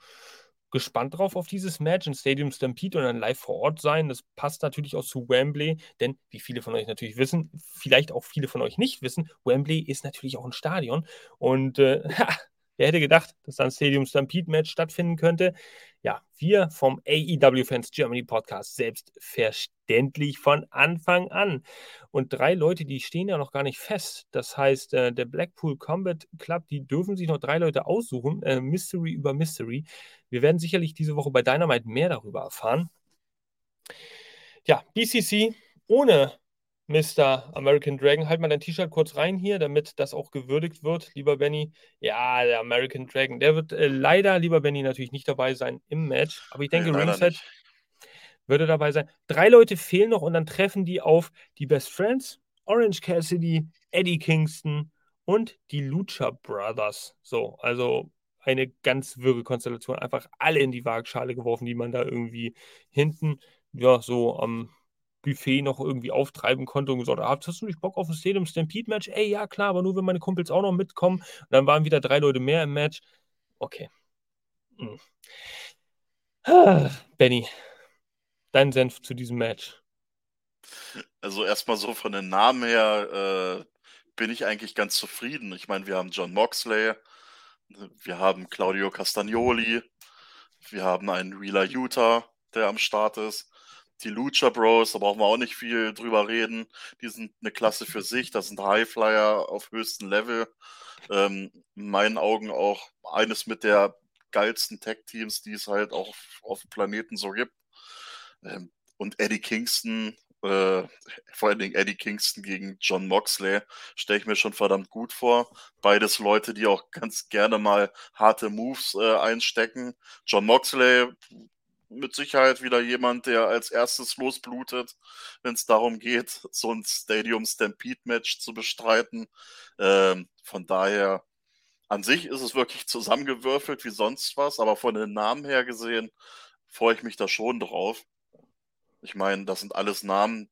gespannt drauf auf dieses Match, ein Stadium Stampede und dann live vor Ort sein. Das passt natürlich auch zu Wembley, denn wie viele von euch natürlich wissen, vielleicht auch viele von euch nicht wissen, Wembley ist natürlich auch ein Stadion. Und äh, wer hätte gedacht, dass da ein Stadium Stampede Match stattfinden könnte? Ja, wir vom AEW Fans Germany Podcast selbstverständlich von Anfang an. Und drei Leute, die stehen ja noch gar nicht fest. Das heißt, äh, der Blackpool Combat Club, die dürfen sich noch drei Leute aussuchen. Äh, Mystery über Mystery. Wir werden sicherlich diese Woche bei Dynamite mehr darüber erfahren. Ja, BCC ohne Mr. American Dragon. Halt mal dein T-Shirt kurz rein hier, damit das auch gewürdigt wird, lieber Benny. Ja, der American Dragon. Der wird äh, leider, lieber Benny, natürlich nicht dabei sein im Match. Aber ich denke, nee, Ringside würde dabei sein. Drei Leute fehlen noch und dann treffen die auf die Best Friends, Orange Cassidy, Eddie Kingston und die Lucha Brothers. So, also eine ganz wirre Konstellation. Einfach alle in die Waagschale geworfen, die man da irgendwie hinten, ja, so am Buffet noch irgendwie auftreiben konnte und gesagt, ah, hast du nicht Bock auf ein Stadium Stampede Match? Ey, ja klar, aber nur wenn meine Kumpels auch noch mitkommen. Und dann waren wieder drei Leute mehr im Match. Okay. Hm. Benny, dein Senf zu diesem Match. Also erstmal so von den Namen her äh, bin ich eigentlich ganz zufrieden. Ich meine, wir haben John Moxley, wir haben Claudio Castagnoli, wir haben einen Wheeler Utah, der am Start ist die Lucha Bros, da brauchen wir auch nicht viel drüber reden. Die sind eine Klasse für sich, das sind Highflyer auf höchstem Level. Ähm, in meinen Augen auch eines mit der geilsten Tech-Teams, die es halt auch auf dem Planeten so gibt. Ähm, und Eddie Kingston, äh, vor allen Dingen Eddie Kingston gegen John Moxley, stelle ich mir schon verdammt gut vor. Beides Leute, die auch ganz gerne mal harte Moves äh, einstecken. John Moxley mit Sicherheit wieder jemand, der als erstes losblutet, wenn es darum geht, so ein Stadium Stampede Match zu bestreiten. Ähm, von daher, an sich ist es wirklich zusammengewürfelt wie sonst was, aber von den Namen her gesehen freue ich mich da schon drauf. Ich meine, das sind alles Namen.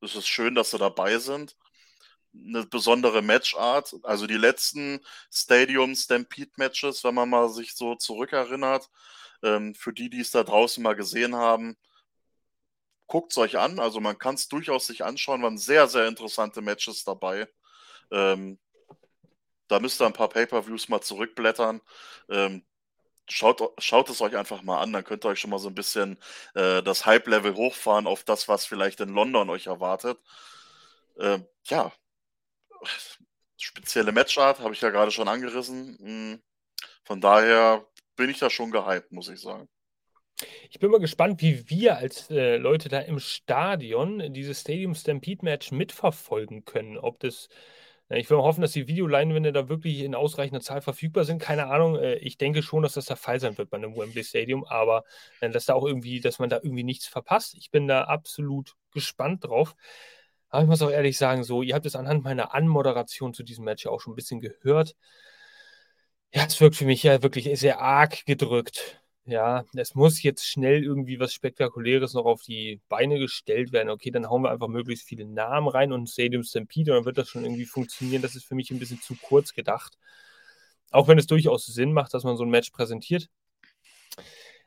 Es ist schön, dass sie dabei sind. Eine besondere Matchart. Also die letzten Stadium Stampede Matches, wenn man mal sich so zurückerinnert, ähm, für die, die es da draußen mal gesehen haben, guckt es euch an. Also man kann es durchaus sich anschauen. Waren sehr, sehr interessante Matches dabei. Ähm, da müsst ihr ein paar Pay-per-Views mal zurückblättern. Ähm, schaut, schaut es euch einfach mal an, dann könnt ihr euch schon mal so ein bisschen äh, das Hype-Level hochfahren auf das, was vielleicht in London euch erwartet. Ähm, ja, spezielle Matchart habe ich ja gerade schon angerissen. Hm Von daher bin ich da schon gehypt, muss ich sagen. Ich bin mal gespannt, wie wir als äh, Leute da im Stadion dieses Stadium Stampede Match mitverfolgen können. Ob das, äh, ich will hoffen, dass die Videoleinwände da wirklich in ausreichender Zahl verfügbar sind. Keine Ahnung. Äh, ich denke schon, dass das der Fall sein wird bei einem Wembley Stadium, aber äh, dass da auch irgendwie, dass man da irgendwie nichts verpasst. Ich bin da absolut gespannt drauf. Aber ich muss auch ehrlich sagen, so, ihr habt es anhand meiner Anmoderation zu diesem Match ja auch schon ein bisschen gehört. Ja, es wirkt für mich ja wirklich sehr arg gedrückt. Ja, es muss jetzt schnell irgendwie was Spektakuläres noch auf die Beine gestellt werden. Okay, dann hauen wir einfach möglichst viele Namen rein und Stadium Stampede und dann wird das schon irgendwie funktionieren. Das ist für mich ein bisschen zu kurz gedacht. Auch wenn es durchaus Sinn macht, dass man so ein Match präsentiert.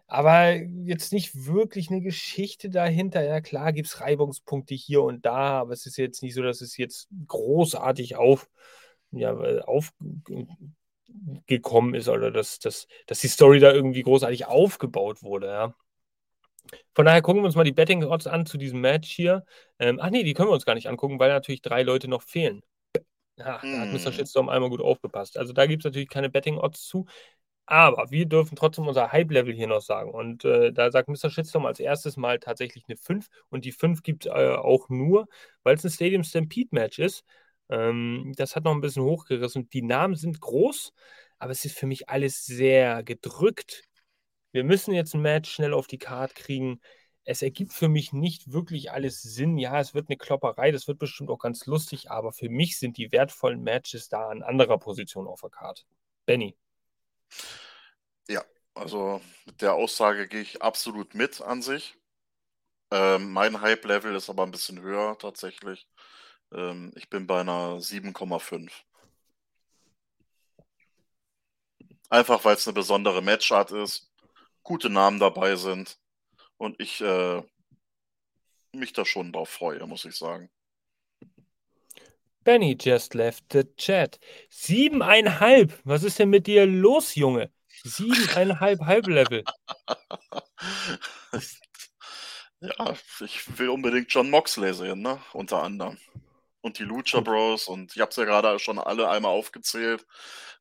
Aber jetzt nicht wirklich eine Geschichte dahinter. Ja, klar gibt es Reibungspunkte hier und da, aber es ist jetzt nicht so, dass es jetzt großartig auf, ja, auf, gekommen ist oder dass, dass, dass die Story da irgendwie großartig aufgebaut wurde. Ja. Von daher gucken wir uns mal die Betting Odds an zu diesem Match hier. Ähm, ach nee, die können wir uns gar nicht angucken, weil natürlich drei Leute noch fehlen. Ja, da hat Mr. Hm. Shitstorm einmal gut aufgepasst. Also da gibt es natürlich keine Betting Odds zu. Aber wir dürfen trotzdem unser Hype-Level hier noch sagen. Und äh, da sagt Mr. Shitstorm als erstes Mal tatsächlich eine 5. Und die 5 gibt es äh, auch nur, weil es ein Stadium Stampede-Match ist. Ähm, das hat noch ein bisschen hochgerissen. Die Namen sind groß, aber es ist für mich alles sehr gedrückt. Wir müssen jetzt ein Match schnell auf die Karte kriegen. Es ergibt für mich nicht wirklich alles Sinn. Ja, es wird eine Klopperei, das wird bestimmt auch ganz lustig, aber für mich sind die wertvollen Matches da an anderer Position auf der Karte. Benny. Ja, also mit der Aussage gehe ich absolut mit an sich. Ähm, mein Hype-Level ist aber ein bisschen höher tatsächlich. Ähm, ich bin bei einer 7,5. Einfach weil es eine besondere Matchart ist, gute Namen dabei sind und ich äh, mich da schon drauf freue, muss ich sagen. Benny just left the chat. Siebeneinhalb. Was ist denn mit dir los, Junge? Siebeneinhalb Halblevel. ja, ich will unbedingt John Moxley sehen, ne? Unter anderem und die Lucha Bros und ich habe es ja gerade schon alle einmal aufgezählt.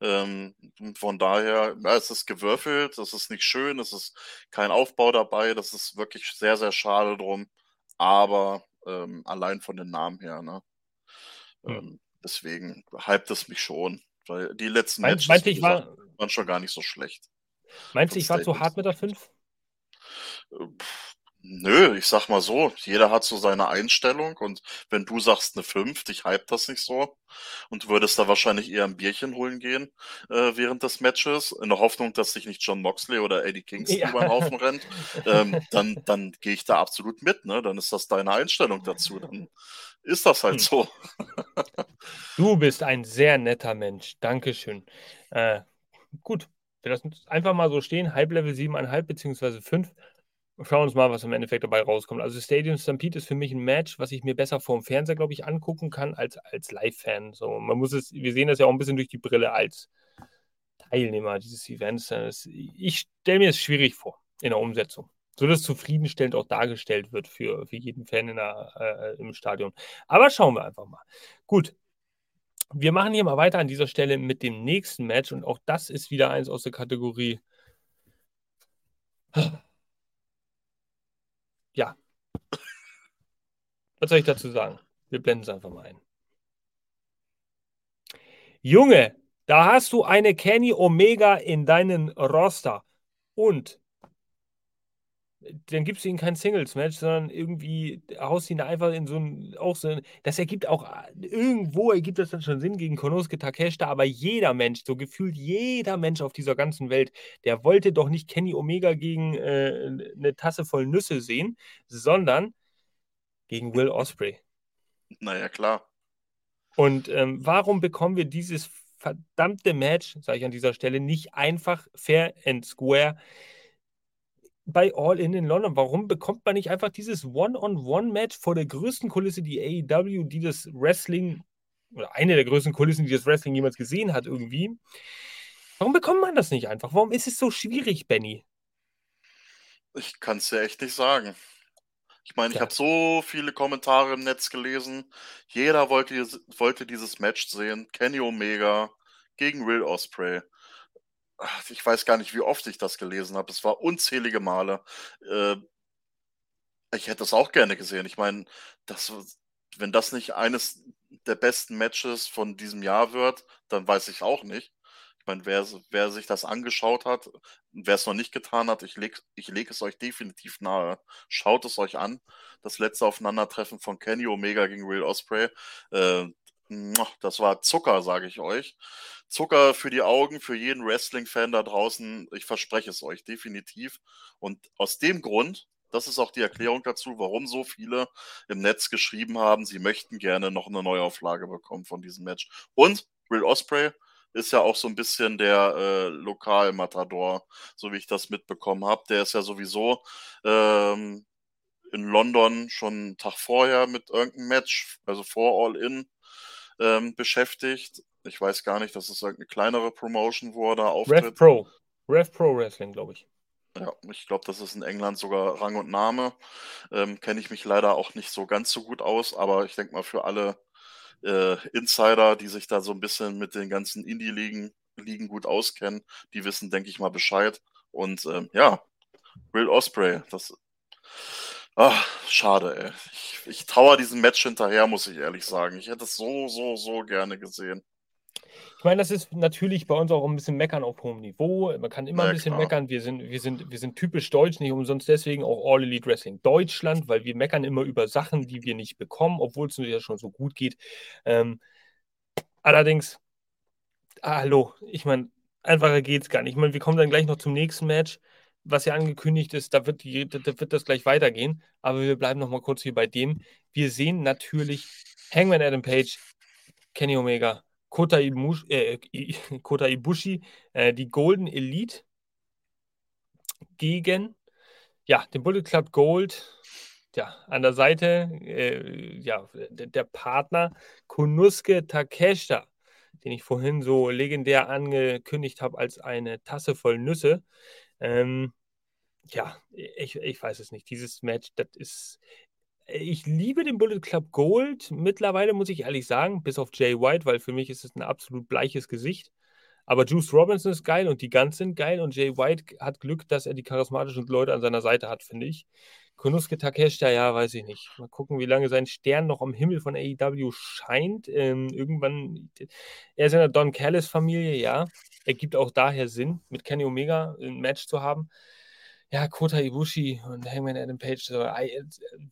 Ähm, von daher, ja, es ist gewürfelt, es ist nicht schön, es ist kein Aufbau dabei, das ist wirklich sehr, sehr schade drum. Aber ähm, allein von den Namen her, ne? Hm. Ähm, deswegen hypt es mich schon, weil die letzten Matches meinst, ich war, waren schon gar nicht so schlecht. Meinst du, ich war zu hart mit der 5? Nö, ich sag mal so, jeder hat so seine Einstellung und wenn du sagst eine 5, dich hype das nicht so und du würdest da wahrscheinlich eher ein Bierchen holen gehen äh, während des Matches, in der Hoffnung, dass sich nicht John Moxley oder Eddie Kingston ja. über den Haufen rennt, ähm, dann, dann gehe ich da absolut mit, ne? Dann ist das deine Einstellung dazu, dann ist das halt hm. so. du bist ein sehr netter Mensch, Dankeschön. Äh, gut, wir lassen es einfach mal so stehen, Hype Level 7,5 bzw. 5 schauen wir uns mal, was im Endeffekt dabei rauskommt. Also Stadium Stampede ist für mich ein Match, was ich mir besser vor dem Fernseher, glaube ich, angucken kann als als Live-Fan. So, man muss es, wir sehen das ja auch ein bisschen durch die Brille als Teilnehmer dieses Events. Ich stelle mir es schwierig vor in der Umsetzung. So dass zufriedenstellend auch dargestellt wird für, für jeden Fan in der, äh, im Stadion. Aber schauen wir einfach mal. Gut, wir machen hier mal weiter an dieser Stelle mit dem nächsten Match und auch das ist wieder eins aus der Kategorie ja. Was soll ich dazu sagen? Wir blenden es einfach mal ein. Junge, da hast du eine Kenny Omega in deinen Roster und dann gibst du ihm kein Singles-Match, sondern irgendwie haust ihn da einfach in so ein, auch so ein, das ergibt auch, irgendwo ergibt das dann schon Sinn gegen Konosuke Takeshita, aber jeder Mensch, so gefühlt jeder Mensch auf dieser ganzen Welt, der wollte doch nicht Kenny Omega gegen äh, eine Tasse voll Nüsse sehen, sondern gegen Will Osprey. Naja, klar. Und ähm, warum bekommen wir dieses verdammte Match, sage ich an dieser Stelle, nicht einfach fair and square bei All In in London? Warum bekommt man nicht einfach dieses One-on-One-Match vor der größten Kulisse, die AEW, die das Wrestling, oder eine der größten Kulissen, die das Wrestling jemals gesehen hat, irgendwie? Warum bekommt man das nicht einfach? Warum ist es so schwierig, Benny? Ich kann es ja echt nicht sagen. Ich meine, ich habe so viele Kommentare im Netz gelesen. Jeder wollte, wollte dieses Match sehen. Kenny Omega gegen Will Osprey. Ich weiß gar nicht, wie oft ich das gelesen habe. Es war unzählige Male. Äh, ich hätte das auch gerne gesehen. Ich meine, das, wenn das nicht eines der besten Matches von diesem Jahr wird, dann weiß ich auch nicht. Ich meine, wer, wer sich das angeschaut hat, wer es noch nicht getan hat, ich lege ich leg es euch definitiv nahe. Schaut es euch an. Das letzte Aufeinandertreffen von Kenny Omega gegen Real Osprey. Äh, das war Zucker, sage ich euch. Zucker für die Augen, für jeden Wrestling-Fan da draußen. Ich verspreche es euch definitiv. Und aus dem Grund das ist auch die Erklärung dazu, warum so viele im Netz geschrieben haben, sie möchten gerne noch eine Neuauflage bekommen von diesem Match. Und Will Osprey ist ja auch so ein bisschen der äh, Lokalmatador, so wie ich das mitbekommen habe. Der ist ja sowieso ähm, in London schon einen Tag vorher mit irgendeinem Match, also vor All In, ähm, beschäftigt. Ich weiß gar nicht, das ist irgendeine kleinere Promotion, wo da auftritt. Rev Pro. Rev Pro Wrestling, glaube ich. Ja, ich glaube, das ist in England sogar Rang und Name. Ähm, Kenne ich mich leider auch nicht so ganz so gut aus, aber ich denke mal für alle äh, Insider, die sich da so ein bisschen mit den ganzen Indie-Ligen Ligen gut auskennen, die wissen, denke ich mal, Bescheid. Und ähm, ja, Will Osprey, das. Ach, schade, ey. Ich, ich trauere diesem Match hinterher, muss ich ehrlich sagen. Ich hätte es so, so, so gerne gesehen. Ich meine, das ist natürlich bei uns auch ein bisschen Meckern auf hohem Niveau. Man kann immer ja, ein bisschen klar. meckern. Wir sind, wir, sind, wir sind typisch deutsch, nicht umsonst deswegen auch All Elite Wrestling Deutschland, weil wir meckern immer über Sachen, die wir nicht bekommen, obwohl es uns ja schon so gut geht. Ähm, allerdings, ah, hallo, ich meine, einfacher geht es gar nicht. Ich meine, wir kommen dann gleich noch zum nächsten Match, was ja angekündigt ist, da wird, die, da wird das gleich weitergehen. Aber wir bleiben noch mal kurz hier bei dem. Wir sehen natürlich Hangman Adam Page, Kenny Omega, Kota, Ibushi, äh, Kota Ibushi äh, die Golden Elite gegen ja, den Bullet Club Gold. Ja, an der Seite äh, ja, der, der, Partner Konuske Takeshita, den ich vorhin so legendär angekündigt habe als eine Tasse voll Nüsse. Ähm, ja, ich, ich weiß es nicht. Dieses Match, das ist, ich liebe den Bullet Club Gold. Mittlerweile muss ich ehrlich sagen, bis auf Jay White, weil für mich ist es ein absolut bleiches Gesicht. Aber Juice Robinson ist geil und die Guns sind geil und Jay White hat Glück, dass er die charismatischen Leute an seiner Seite hat, finde ich. Konuske Takeshita, ja, weiß ich nicht. Mal gucken, wie lange sein Stern noch am Himmel von AEW scheint. Ähm, irgendwann, er ist in der Don Callis-Familie, ja. Er gibt auch daher Sinn, mit Kenny Omega ein Match zu haben ja, Kota Ibushi und Hangman Adam Page, so, äh,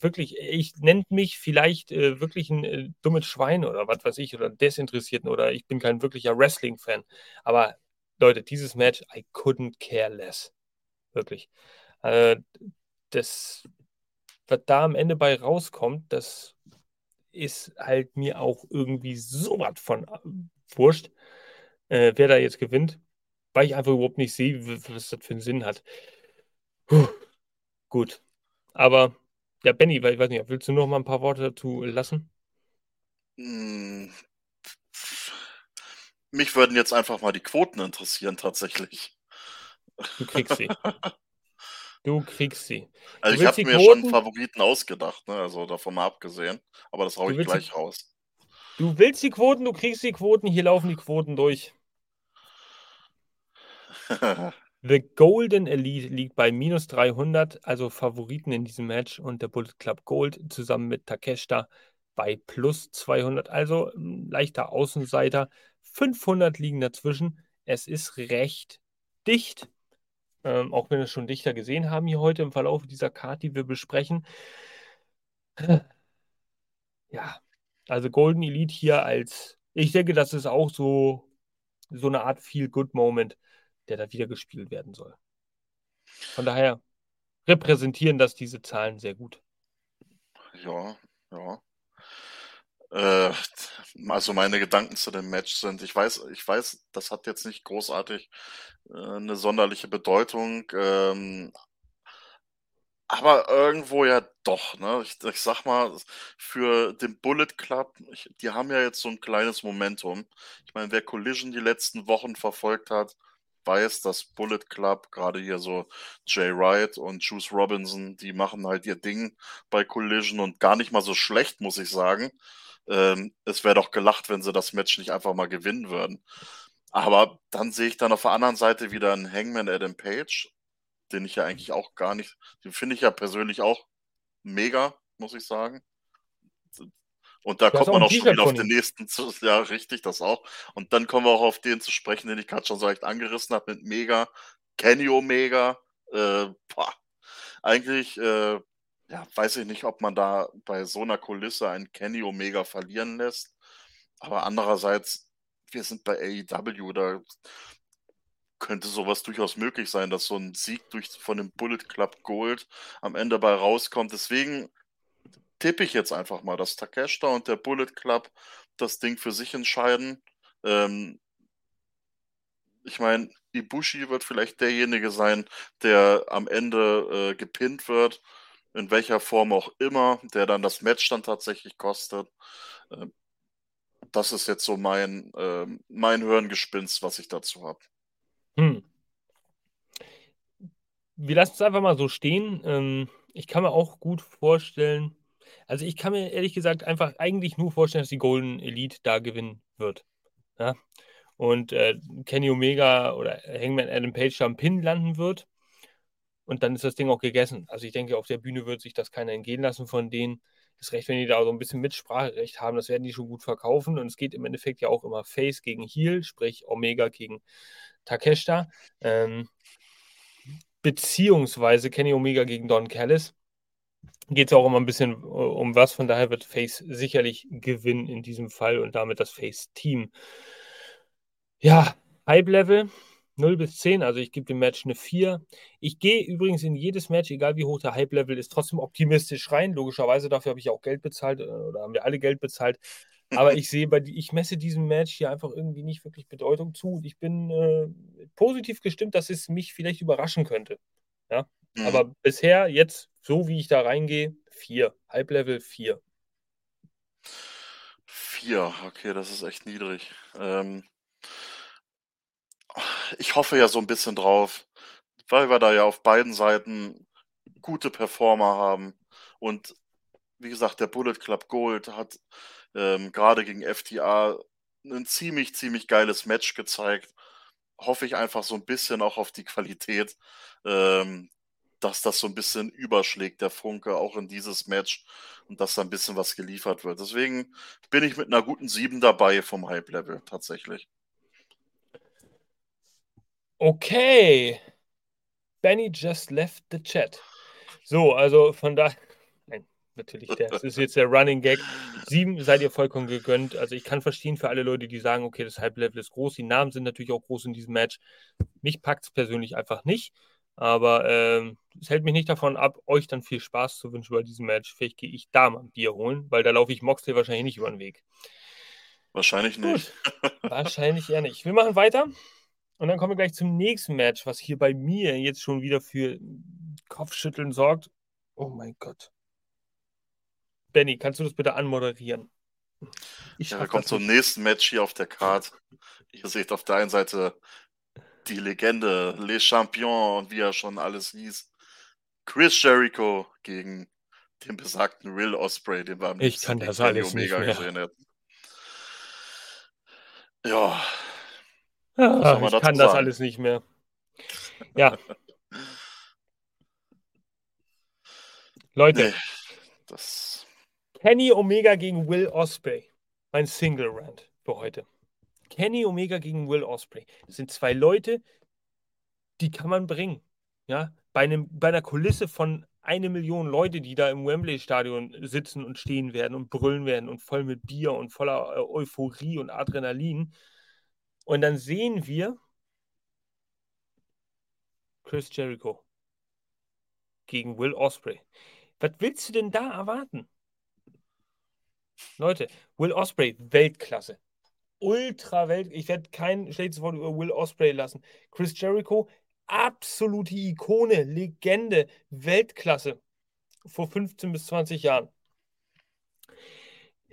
wirklich, ich nenne mich vielleicht äh, wirklich ein äh, dummes Schwein oder was weiß ich, oder Desinteressierten oder ich bin kein wirklicher Wrestling-Fan. Aber Leute, dieses Match, I couldn't care less. Wirklich. Äh, das, was da am Ende bei rauskommt, das ist halt mir auch irgendwie so was von äh, wurscht, äh, wer da jetzt gewinnt, weil ich einfach überhaupt nicht sehe, was das für einen Sinn hat. Puh, gut. Aber, ja, Benny, ich weiß nicht, willst du noch mal ein paar Worte dazu lassen? Hm. Mich würden jetzt einfach mal die Quoten interessieren, tatsächlich. Du kriegst sie. Du kriegst sie. Also ich habe mir Quoten? schon Favoriten ausgedacht, ne? also davon mal abgesehen. Aber das haue ich gleich die... raus. Du willst die Quoten, du kriegst die Quoten, hier laufen die Quoten durch. The Golden Elite liegt bei minus 300, also Favoriten in diesem Match. Und der Bullet Club Gold zusammen mit Takeshita bei plus 200, also leichter Außenseiter. 500 liegen dazwischen. Es ist recht dicht, ähm, auch wenn wir es schon dichter gesehen haben hier heute im Verlauf dieser Karte, die wir besprechen. Ja, also Golden Elite hier als, ich denke, das ist auch so, so eine Art Feel-Good-Moment der da wieder gespielt werden soll. Von daher repräsentieren das diese Zahlen sehr gut. Ja, ja. Äh, also meine Gedanken zu dem Match sind, ich weiß, ich weiß, das hat jetzt nicht großartig äh, eine sonderliche Bedeutung, ähm, aber irgendwo ja doch, ne? Ich, ich sag mal, für den Bullet Club, ich, die haben ja jetzt so ein kleines Momentum. Ich meine, wer Collision die letzten Wochen verfolgt hat, weiß, dass Bullet Club, gerade hier so Jay Wright und Juice Robinson, die machen halt ihr Ding bei Collision und gar nicht mal so schlecht, muss ich sagen. Ähm, es wäre doch gelacht, wenn sie das Match nicht einfach mal gewinnen würden. Aber dann sehe ich dann auf der anderen Seite wieder einen Hangman Adam Page, den ich ja eigentlich auch gar nicht, den finde ich ja persönlich auch mega, muss ich sagen. Und da Du hast kommt man auch schon wieder auf den nächsten zu, ja, richtig, das auch. Und dann kommen wir auch auf den zu sprechen, den ich gerade schon so leicht angerissen habe mit Mega, Kenny Omega. Äh, boah. Eigentlich, äh, ja, weiß ich nicht, ob man da bei so einer Kulisse einen Kenny Omega verlieren lässt. Aber andererseits, wir sind bei AEW, da könnte sowas durchaus möglich sein, dass so ein Sieg durch, von dem Bullet Club Gold am Ende bei rauskommt. Deswegen tippe ich jetzt einfach mal, dass Takeshita und der Bullet Club das Ding für sich entscheiden. Ähm, ich meine, Ibushi wird vielleicht derjenige sein, der am Ende äh, gepinnt wird, in welcher Form auch immer, der dann das Match dann tatsächlich kostet. Ähm, das ist jetzt so mein, äh, mein Hirngespinst, was ich dazu habe. Hm. Wir lassen es einfach mal so stehen. Ähm, ich kann mir auch gut vorstellen, also ich kann mir ehrlich gesagt einfach eigentlich nur vorstellen, dass die Golden Elite da gewinnen wird. Ja? Und äh, Kenny Omega oder Hangman Adam Page da am Pin landen wird. Und dann ist das Ding auch gegessen. Also ich denke, auf der Bühne wird sich das keiner entgehen lassen von denen. Das Recht, wenn die da so ein bisschen Mitspracherecht haben, das werden die schon gut verkaufen. Und es geht im Endeffekt ja auch immer Face gegen Heel, sprich Omega gegen Takeshita. Ähm, beziehungsweise Kenny Omega gegen Don Callis. Geht es auch immer ein bisschen äh, um was. Von daher wird Face sicherlich gewinnen in diesem Fall und damit das Face-Team. Ja, Hype-Level 0 bis 10, also ich gebe dem Match eine 4. Ich gehe übrigens in jedes Match, egal wie hoch der Hype-Level ist, trotzdem optimistisch rein. Logischerweise, dafür habe ich auch Geld bezahlt äh, oder haben wir alle Geld bezahlt. Aber ich sehe bei, ich messe diesem Match hier einfach irgendwie nicht wirklich Bedeutung zu. Und ich bin äh, positiv gestimmt, dass es mich vielleicht überraschen könnte. Ja, Mhm. aber bisher, jetzt, so wie ich da reingehe, 4. Hype-Level 4. Vier, okay, das ist echt niedrig. Ähm, ich hoffe ja so ein bisschen drauf, weil wir da ja auf beiden Seiten gute Performer haben. Und wie gesagt, der Bullet Club Gold hat ähm, gerade gegen FTA ein ziemlich, ziemlich geiles Match gezeigt. Hoffe ich einfach so ein bisschen auch auf die Qualität, ähm, dass das so ein bisschen überschlägt, der Funke, auch in dieses Match und dass da ein bisschen was geliefert wird. Deswegen bin ich mit einer guten 7 dabei vom Hype-Level tatsächlich. Okay. Benny just left the chat. So, also von da. Nein, natürlich, das ist jetzt der Running Gag. Sieben seid ihr vollkommen gegönnt. Also ich kann verstehen für alle Leute, die sagen, okay, das Hype-Level ist groß. Die Namen sind natürlich auch groß in diesem Match. Mich packt es persönlich einfach nicht. Aber ähm, es hält mich nicht davon ab, euch dann viel Spaß zu wünschen bei diesem Match. Vielleicht gehe ich da mal ein Bier holen, weil da laufe ich Moxley wahrscheinlich nicht über den Weg. Wahrscheinlich nicht. Gut, wahrscheinlich eher nicht. Wir machen weiter. Und dann kommen wir gleich zum nächsten Match, was hier bei mir jetzt schon wieder für Kopfschütteln sorgt. Oh mein Gott. Benny, kannst du das bitte anmoderieren? Ich Ja, das zum nicht. nächsten Match hier auf der Card. Ihr seht auf der einen Seite die Legende, Les Champions und wie er schon alles hieß. Chris Jericho gegen den besagten Will Osprey, den wir am Ich kann das alles nicht Omega mehr. gesehen hätten. Ja, man ich kann das sagen? alles nicht mehr. Ja. Leute, nee, das Kenny Omega gegen Will Osprey. Mein Single Rant für heute. Kenny Omega gegen Will Osprey. Das sind zwei Leute, die kann man bringen. Ja, bei, einem, bei einer Kulisse von eine Million Leute, die da im Wembley-Stadion sitzen und stehen werden und brüllen werden und voll mit Bier und voller äh, Euphorie und Adrenalin. Und dann sehen wir Chris Jericho gegen Will Osprey. Was willst du denn da erwarten? Leute, Will Osprey, Weltklasse. Ultra Welt. Ich werde kein schlechtes Wort über Will Osprey lassen. Chris Jericho, absolute Ikone, Legende, Weltklasse. Vor 15 bis 20 Jahren.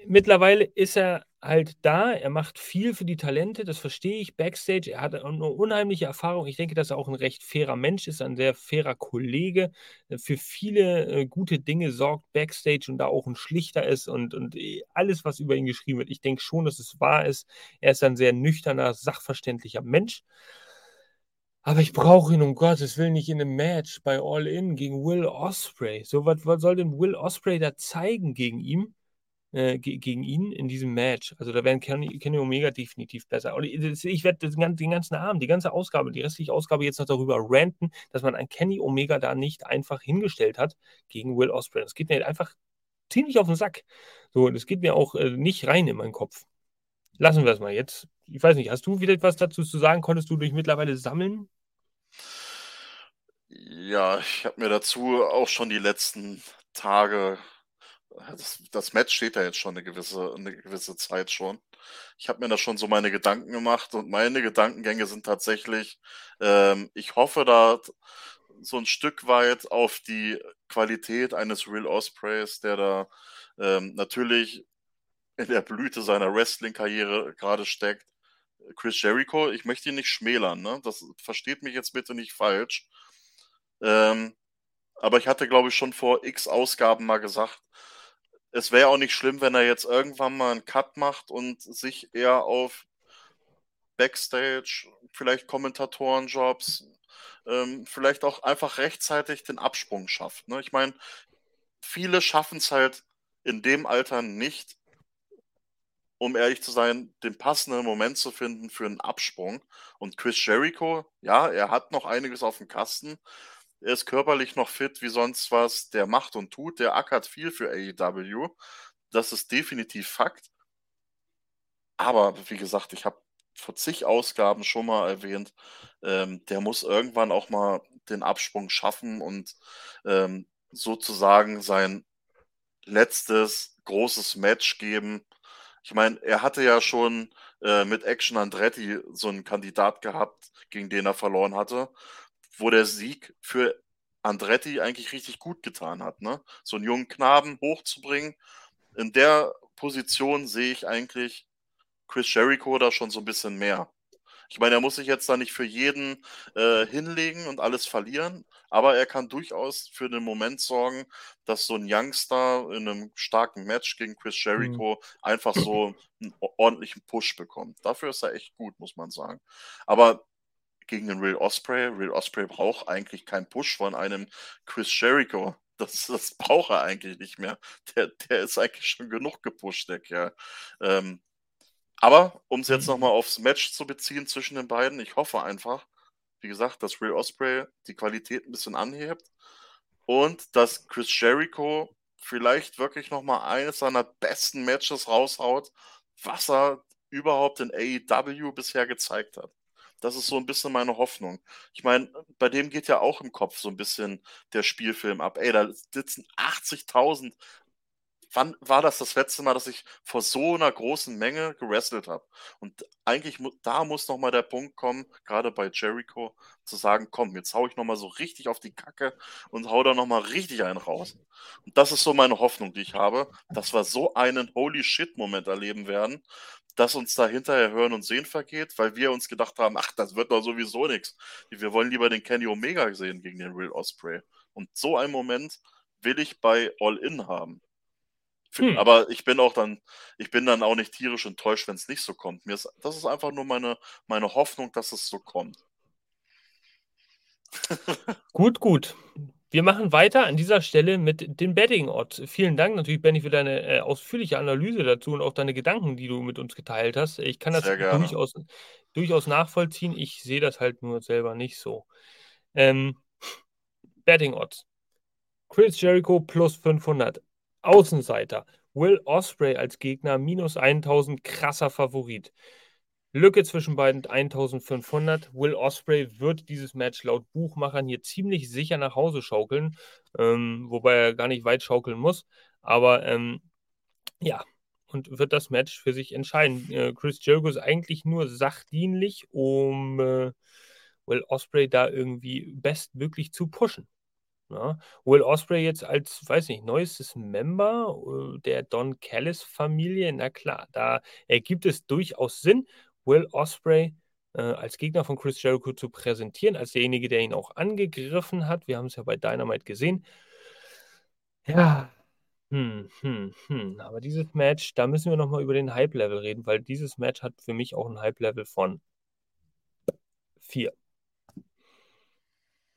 Mittlerweile ist er halt da. Er macht viel für die Talente, das verstehe ich. Backstage, er hat eine unheimliche Erfahrung. Ich denke, dass er auch ein recht fairer Mensch ist, ein sehr fairer Kollege. Für viele äh, gute Dinge sorgt Backstage und da auch ein Schlichter ist und, und äh, alles, was über ihn geschrieben wird. Ich denke schon, dass es wahr ist. Er ist ein sehr nüchterner, sachverständlicher Mensch. Aber ich brauche ihn um Gottes Willen nicht in einem Match bei All In gegen Will Osprey. So was, was soll denn Will Osprey da zeigen gegen ihn? Äh, gegen ihn in diesem Match. Also da wären Kenny, Kenny Omega definitiv besser. Ich werde den, den ganzen Abend, die ganze Ausgabe, die restliche Ausgabe jetzt noch darüber ranten, dass man ein Kenny Omega da nicht einfach hingestellt hat gegen Will Osprey. Das geht mir einfach ziemlich auf den Sack. So, das geht mir auch äh, nicht rein in meinen Kopf. Lassen wir es mal jetzt. Ich weiß nicht, hast du wieder etwas dazu zu sagen? Konntest du dich mittlerweile sammeln? Ja, ich habe mir dazu auch schon die letzten Tage das, das Match steht ja jetzt schon eine gewisse, eine gewisse Zeit schon. Ich habe mir da schon so meine Gedanken gemacht und meine Gedankengänge sind tatsächlich, ähm, ich hoffe da so ein Stück weit auf die Qualität eines Real Ospreys, der da ähm, natürlich in der Blüte seiner Wrestling-Karriere gerade steckt. Chris Jericho, ich möchte ihn nicht schmälern, ne? Das versteht mich jetzt bitte nicht falsch. Ähm, aber ich hatte, glaube ich, schon vor x Ausgaben mal gesagt, es wäre auch nicht schlimm, wenn er jetzt irgendwann mal einen Cut macht und sich eher auf Backstage, vielleicht Kommentatorenjobs, ähm, vielleicht auch einfach rechtzeitig den Absprung schafft. Ne? Ich meine, viele schaffen es halt in dem Alter nicht, um ehrlich zu sein, den passenden Moment zu finden für einen Absprung. Und Chris Jericho, ja, er hat noch einiges auf dem Kasten, er ist körperlich noch fit wie sonst was. Der macht und tut. Der ackert viel für AEW. Das ist definitiv Fakt. Aber wie gesagt, ich habe vor zig Ausgaben schon mal erwähnt, ähm, der muss irgendwann auch mal den Absprung schaffen und ähm, sozusagen sein letztes großes Match geben. Ich meine, er hatte ja schon äh, mit Action Andretti so einen Kandidat gehabt, gegen den er verloren hatte wo der Sieg für Andretti eigentlich richtig gut getan hat. Ne? So einen jungen Knaben hochzubringen. In der Position sehe ich eigentlich Chris Jericho da schon so ein bisschen mehr. Ich meine, er muss sich jetzt da nicht für jeden äh, hinlegen und alles verlieren, aber er kann durchaus für den Moment sorgen, dass so ein Youngster in einem starken Match gegen Chris Jericho mhm. einfach so einen ordentlichen Push bekommt. Dafür ist er echt gut, muss man sagen. Aber gegen den Real Osprey. Real Osprey braucht eigentlich keinen Push von einem Chris Jericho. Das, das braucht er eigentlich nicht mehr. Der, der ist eigentlich schon genug gepusht, der Kerl. Ähm, aber um es jetzt mhm. nochmal aufs Match zu beziehen zwischen den beiden, ich hoffe einfach, wie gesagt, dass Real Osprey die Qualität ein bisschen anhebt und dass Chris Jericho vielleicht wirklich nochmal eines seiner besten Matches raushaut, was er überhaupt in AEW bisher gezeigt hat. Das ist so ein bisschen meine Hoffnung. Ich meine, bei dem geht ja auch im Kopf so ein bisschen der Spielfilm ab. Ey, da sitzen 80.000. Wann war das das letzte Mal, dass ich vor so einer großen Menge gewrestelt habe? Und eigentlich, da muss nochmal der Punkt kommen, gerade bei Jericho, zu sagen, komm, jetzt hau ich nochmal so richtig auf die Kacke und hau da nochmal richtig einen raus. Und das ist so meine Hoffnung, die ich habe, dass wir so einen Holy Shit-Moment erleben werden, dass uns da hinterher Hören und Sehen vergeht, weil wir uns gedacht haben, ach, das wird doch sowieso nichts. Wir wollen lieber den Kenny Omega sehen gegen den Real Osprey. Und so einen Moment will ich bei All In haben. Hm. Aber ich bin auch dann, ich bin dann auch nicht tierisch enttäuscht, wenn es nicht so kommt. Mir ist, das ist einfach nur meine, meine Hoffnung, dass es so kommt. gut, gut. Wir machen weiter an dieser Stelle mit den Betting Odds. Vielen Dank natürlich, Benny, für deine äh, ausführliche Analyse dazu und auch deine Gedanken, die du mit uns geteilt hast. Ich kann das durchaus, durchaus nachvollziehen. Ich sehe das halt nur selber nicht so. Ähm, Betting Odds. Chris Jericho plus 500. Außenseiter. Will Osprey als Gegner minus 1000. Krasser Favorit. Lücke zwischen beiden 1500. Will Osprey wird dieses Match laut Buchmachern hier ziemlich sicher nach Hause schaukeln, ähm, wobei er gar nicht weit schaukeln muss. Aber ähm, ja, und wird das Match für sich entscheiden. Äh, Chris Jericho ist eigentlich nur sachdienlich, um äh, Will Osprey da irgendwie bestmöglich zu pushen. Ja. Will Osprey jetzt als, weiß nicht, neuestes Member äh, der Don Callis-Familie, na klar, da ergibt es durchaus Sinn, Will Osprey äh, als Gegner von Chris Jericho zu präsentieren, als derjenige, der ihn auch angegriffen hat. Wir haben es ja bei Dynamite gesehen. Ja, hm, hm, hm. Aber dieses Match, da müssen wir nochmal über den Hype-Level reden, weil dieses Match hat für mich auch ein Hype-Level von 4.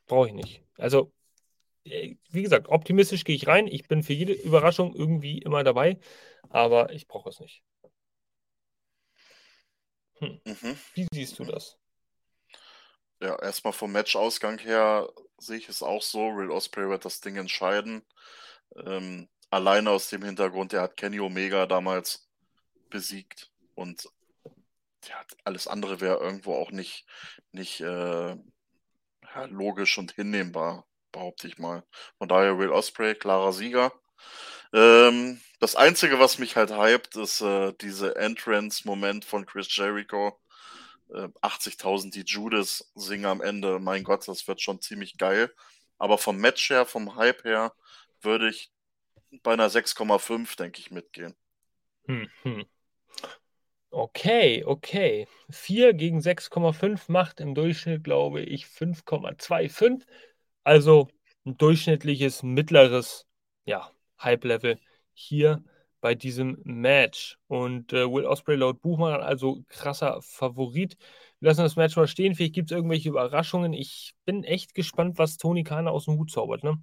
Brauche ich nicht. Also, äh, wie gesagt, optimistisch gehe ich rein. Ich bin für jede Überraschung irgendwie immer dabei, aber ich brauche es nicht. Hm. Mhm. Wie siehst du das? Ja, erstmal vom Matchausgang her sehe ich es auch so. Real Osprey wird das Ding entscheiden. Ähm, alleine aus dem Hintergrund, er hat Kenny Omega damals besiegt und ja, alles andere wäre irgendwo auch nicht, nicht äh, ja, logisch und hinnehmbar, behaupte ich mal. Von daher Will Osprey, klarer Sieger. Ähm, das Einzige, was mich halt hypt, ist äh, diese Entrance-Moment von Chris Jericho. Äh, 80.000 die Judas singen am Ende. Mein Gott, das wird schon ziemlich geil. Aber vom Match her, vom Hype her, würde ich bei einer 6,5, denke ich, mitgehen. Hm, hm. Okay, okay. 4 gegen 6,5 macht im Durchschnitt, glaube ich, 5,25. Also ein durchschnittliches, mittleres ja, Hype-Level hier bei diesem Match. Und äh, Will Osprey laut Buchmann also krasser Favorit. Wir lassen das Match mal stehen. Vielleicht gibt es irgendwelche Überraschungen. Ich bin echt gespannt, was Tony Khan aus dem Hut zaubert. Ne?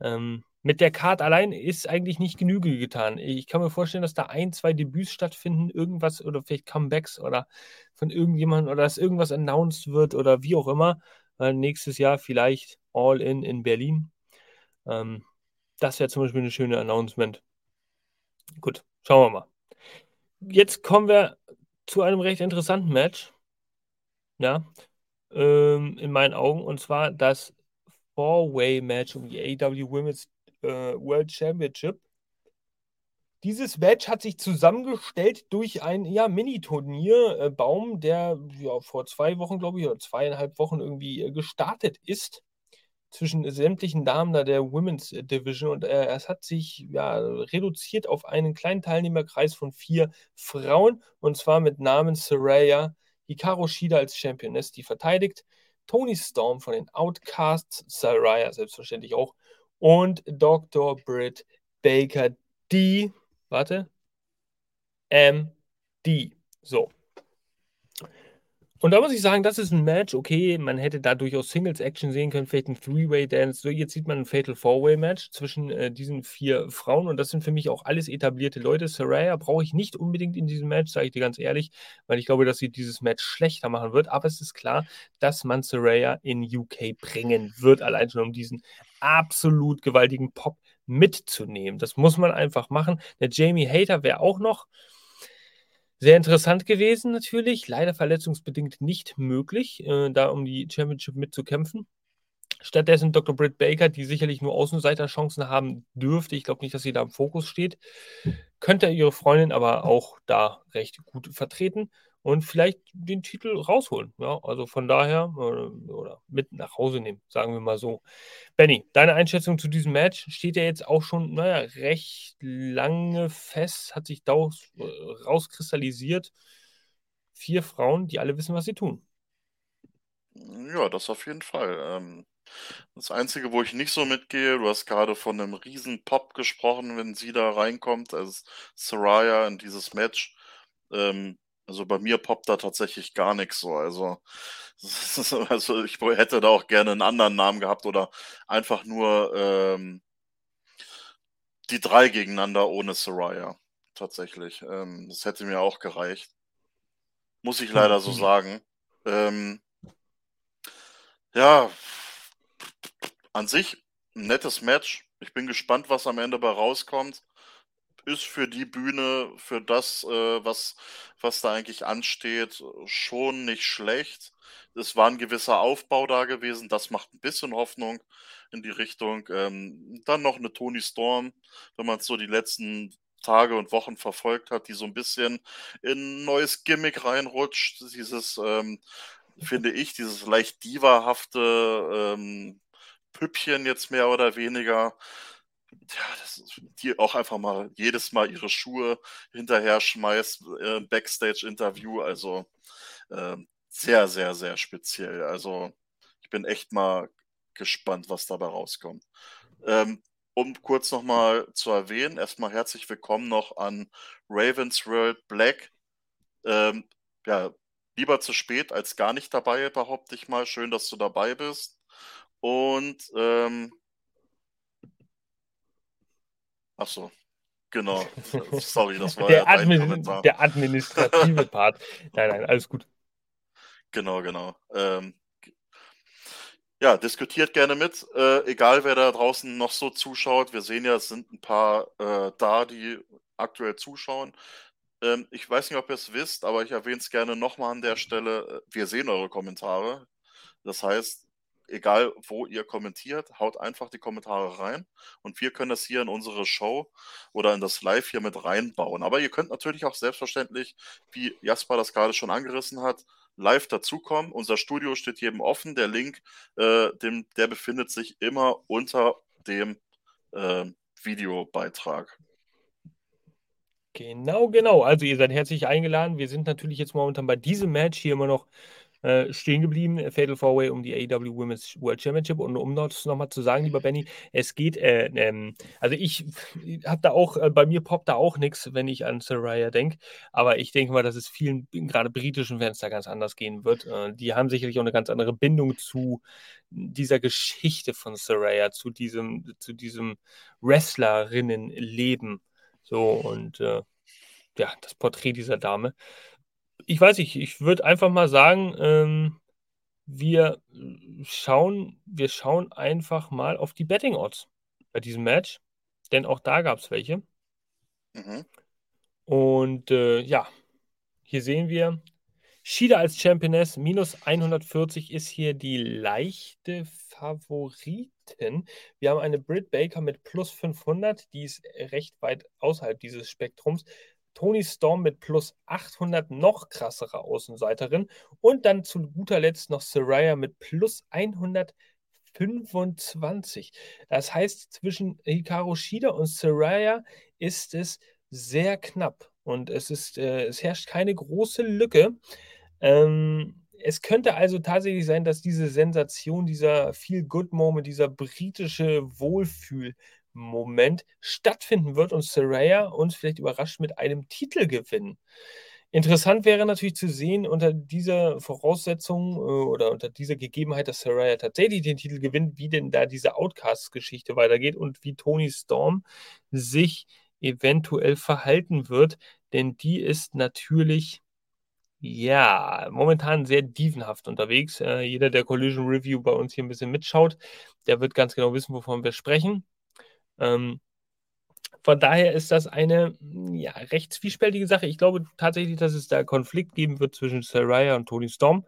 Ähm, mit der Card allein ist eigentlich nicht Genüge getan. Ich kann mir vorstellen, dass da ein, zwei Debüts stattfinden, irgendwas oder vielleicht Comebacks oder von irgendjemandem oder dass irgendwas announced wird oder wie auch immer. Äh, nächstes Jahr vielleicht All In in Berlin. Ähm, das wäre zum Beispiel eine schöne Announcement. Gut, schauen wir mal. Jetzt kommen wir zu einem recht interessanten Match. Ja, ähm, in meinen Augen. Und zwar das Four-Way-Match um die AEW Women's äh, World Championship. Dieses Match hat sich zusammengestellt durch ein ja, Mini-Turnier-Baum, äh, der ja, vor zwei Wochen, glaube ich, oder zweieinhalb Wochen irgendwie äh, gestartet ist zwischen sämtlichen Damen da der Women's Division und äh, es hat sich ja reduziert auf einen kleinen Teilnehmerkreis von vier Frauen und zwar mit Namen Saraya, Hikaru Shida als Championess, die verteidigt, Tony Storm von den Outcasts, Saraya selbstverständlich auch und Dr. Britt Baker, die, warte, MD. So. Und da muss ich sagen, das ist ein Match, okay, man hätte da durchaus Singles-Action sehen können, vielleicht ein Three-Way-Dance. So, jetzt sieht man ein Fatal Four-Way-Match zwischen äh, diesen vier Frauen und das sind für mich auch alles etablierte Leute. Saraya brauche ich nicht unbedingt in diesem Match, sage ich dir ganz ehrlich, weil ich glaube, dass sie dieses Match schlechter machen wird. Aber es ist klar, dass man Saraya in UK bringen wird, allein schon um diesen absolut gewaltigen Pop mitzunehmen. Das muss man einfach machen. Der Jamie Hater wäre auch noch sehr interessant gewesen natürlich, leider verletzungsbedingt nicht möglich, äh, da um die Championship mitzukämpfen. Stattdessen Dr. Britt Baker, die sicherlich nur Außenseiterchancen haben dürfte. Ich glaube nicht, dass sie da im Fokus steht. Könnte ihre Freundin aber auch da recht gut vertreten und vielleicht den Titel rausholen. Ja, also von daher äh, oder mit nach Hause nehmen, sagen wir mal so. Benny, deine Einschätzung zu diesem Match steht ja jetzt auch schon, naja, recht lange fest, hat sich da äh, rauskristallisiert. Vier Frauen, die alle wissen, was sie tun. Ja, das auf jeden Fall. Ähm, das Einzige, wo ich nicht so mitgehe, du hast gerade von einem riesen Pop gesprochen, wenn sie da reinkommt, als Soraya in dieses Match. Ähm, also bei mir poppt da tatsächlich gar nichts so. Also, also ich hätte da auch gerne einen anderen Namen gehabt oder einfach nur ähm, die drei gegeneinander ohne Soraya. Tatsächlich. Ähm, das hätte mir auch gereicht. Muss ich leider so sagen. Ähm, ja, an sich ein nettes Match. Ich bin gespannt, was am Ende bei rauskommt ist für die Bühne, für das, äh, was, was da eigentlich ansteht, schon nicht schlecht. Es war ein gewisser Aufbau da gewesen, das macht ein bisschen Hoffnung in die Richtung. Ähm, dann noch eine Tony Storm, wenn man so die letzten Tage und Wochen verfolgt hat, die so ein bisschen in ein neues Gimmick reinrutscht. Dieses, ähm, finde ich, dieses leicht divahafte, ähm, Püppchen jetzt mehr oder weniger. Ja, das, die auch einfach mal jedes Mal ihre Schuhe hinterher schmeißt, äh, Backstage-Interview. Also äh, sehr, sehr, sehr speziell. Also ich bin echt mal gespannt, was dabei rauskommt. Ähm, um kurz nochmal zu erwähnen, erstmal herzlich willkommen noch an Ravens World Black. Ähm, ja, lieber zu spät als gar nicht dabei, behaupte ich mal. Schön, dass du dabei bist. Und ähm, ach so, genau. Sorry, das war der, ja Admin der administrative Part. Nein, nein, alles gut. Genau, genau. Ähm, ja, diskutiert gerne mit, äh, egal wer da draußen noch so zuschaut. Wir sehen ja, es sind ein paar äh, da, die aktuell zuschauen. Ähm, ich weiß nicht, ob ihr es wisst, aber ich erwähne es gerne nochmal an der Stelle. Wir sehen eure Kommentare. Das heißt, egal wo ihr kommentiert, haut einfach die Kommentare rein und wir können das hier in unsere Show oder in das Live hier mit reinbauen. Aber ihr könnt natürlich auch selbstverständlich, wie Jasper das gerade schon angerissen hat, live dazukommen. Unser Studio steht jedem offen. Der Link, äh, dem, der befindet sich immer unter dem äh, Videobeitrag. Genau, genau. Also ihr seid herzlich eingeladen. Wir sind natürlich jetzt momentan bei diesem Match hier immer noch äh, stehen geblieben. Fatal Four Way um die AEW Women's World Championship. Und um das nochmal zu sagen, lieber Benny, es geht, äh, ähm, also ich habe da auch, äh, bei mir poppt da auch nichts, wenn ich an Saraya denke. Aber ich denke mal, dass es vielen, gerade britischen Fans da ganz anders gehen wird. Äh, die haben sicherlich auch eine ganz andere Bindung zu dieser Geschichte von Saraya, zu diesem, zu diesem Wrestlerinnenleben. So und äh, ja, das Porträt dieser Dame ich weiß nicht, ich würde einfach mal sagen, ähm, wir schauen, wir schauen einfach mal auf die Betting Odds bei diesem Match, denn auch da gab es welche. Mhm. Und äh, ja, hier sehen wir, Shida als Championess, minus 140 ist hier die leichte Favoriten. Wir haben eine Britt Baker mit plus 500, die ist recht weit außerhalb dieses Spektrums. Tony Storm mit plus 800 noch krassere Außenseiterin und dann zu guter Letzt noch Saraya mit plus 125. Das heißt, zwischen Hikaru Shida und Saraya ist es sehr knapp und es, ist, äh, es herrscht keine große Lücke. Ähm, es könnte also tatsächlich sein, dass diese Sensation, dieser Feel-Good-Moment, dieser britische Wohlfühl Moment stattfinden wird und Saraya uns vielleicht überrascht mit einem Titel gewinnen. Interessant wäre natürlich zu sehen, unter dieser Voraussetzung äh, oder unter dieser Gegebenheit, dass Saraya tatsächlich den Titel gewinnt, wie denn da diese Outcast-Geschichte weitergeht und wie Tony Storm sich eventuell verhalten wird, denn die ist natürlich ja, momentan sehr dievenhaft unterwegs. Äh, jeder, der Collision Review bei uns hier ein bisschen mitschaut, der wird ganz genau wissen, wovon wir sprechen. Ähm, von daher ist das eine ja, recht zwiespältige Sache. Ich glaube tatsächlich, dass es da Konflikt geben wird zwischen Saraya und Tony Storm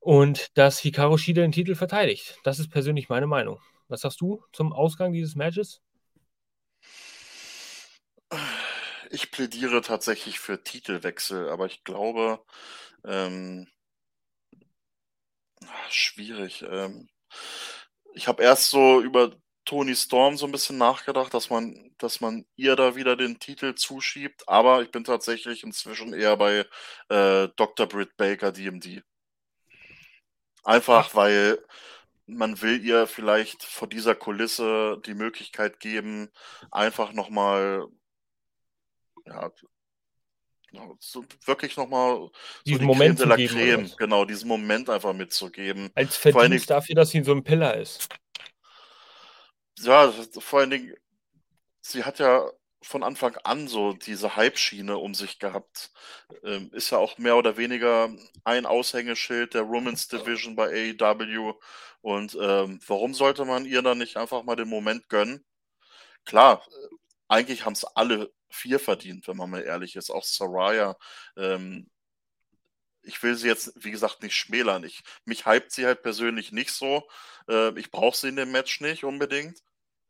und dass Hikaru Shida den Titel verteidigt. Das ist persönlich meine Meinung. Was sagst du zum Ausgang dieses Matches? Ich plädiere tatsächlich für Titelwechsel, aber ich glaube, ähm, schwierig. Ähm, ich habe erst so über Tony Storm so ein bisschen nachgedacht, dass man, dass man ihr da wieder den Titel zuschiebt, aber ich bin tatsächlich inzwischen eher bei äh, Dr. Britt Baker DMD. Einfach Ach. weil man will ihr vielleicht vor dieser Kulisse die Möglichkeit geben, einfach nochmal ja, so wirklich nochmal so diesen die Moment Creme de la Creme, genau, diesen Moment einfach mitzugeben. Als Verdienst dafür, dass sie so ein Pillar ist ja, vor allen Dingen, sie hat ja von Anfang an so diese Hype-Schiene um sich gehabt. Ähm, ist ja auch mehr oder weniger ein Aushängeschild der Women's Division bei AEW. Und ähm, warum sollte man ihr dann nicht einfach mal den Moment gönnen? Klar, äh, eigentlich haben es alle vier verdient, wenn man mal ehrlich ist. Auch Soraya. Ähm, ich will sie jetzt, wie gesagt, nicht schmälern. Ich, mich hypt sie halt persönlich nicht so. Äh, ich brauche sie in dem Match nicht unbedingt.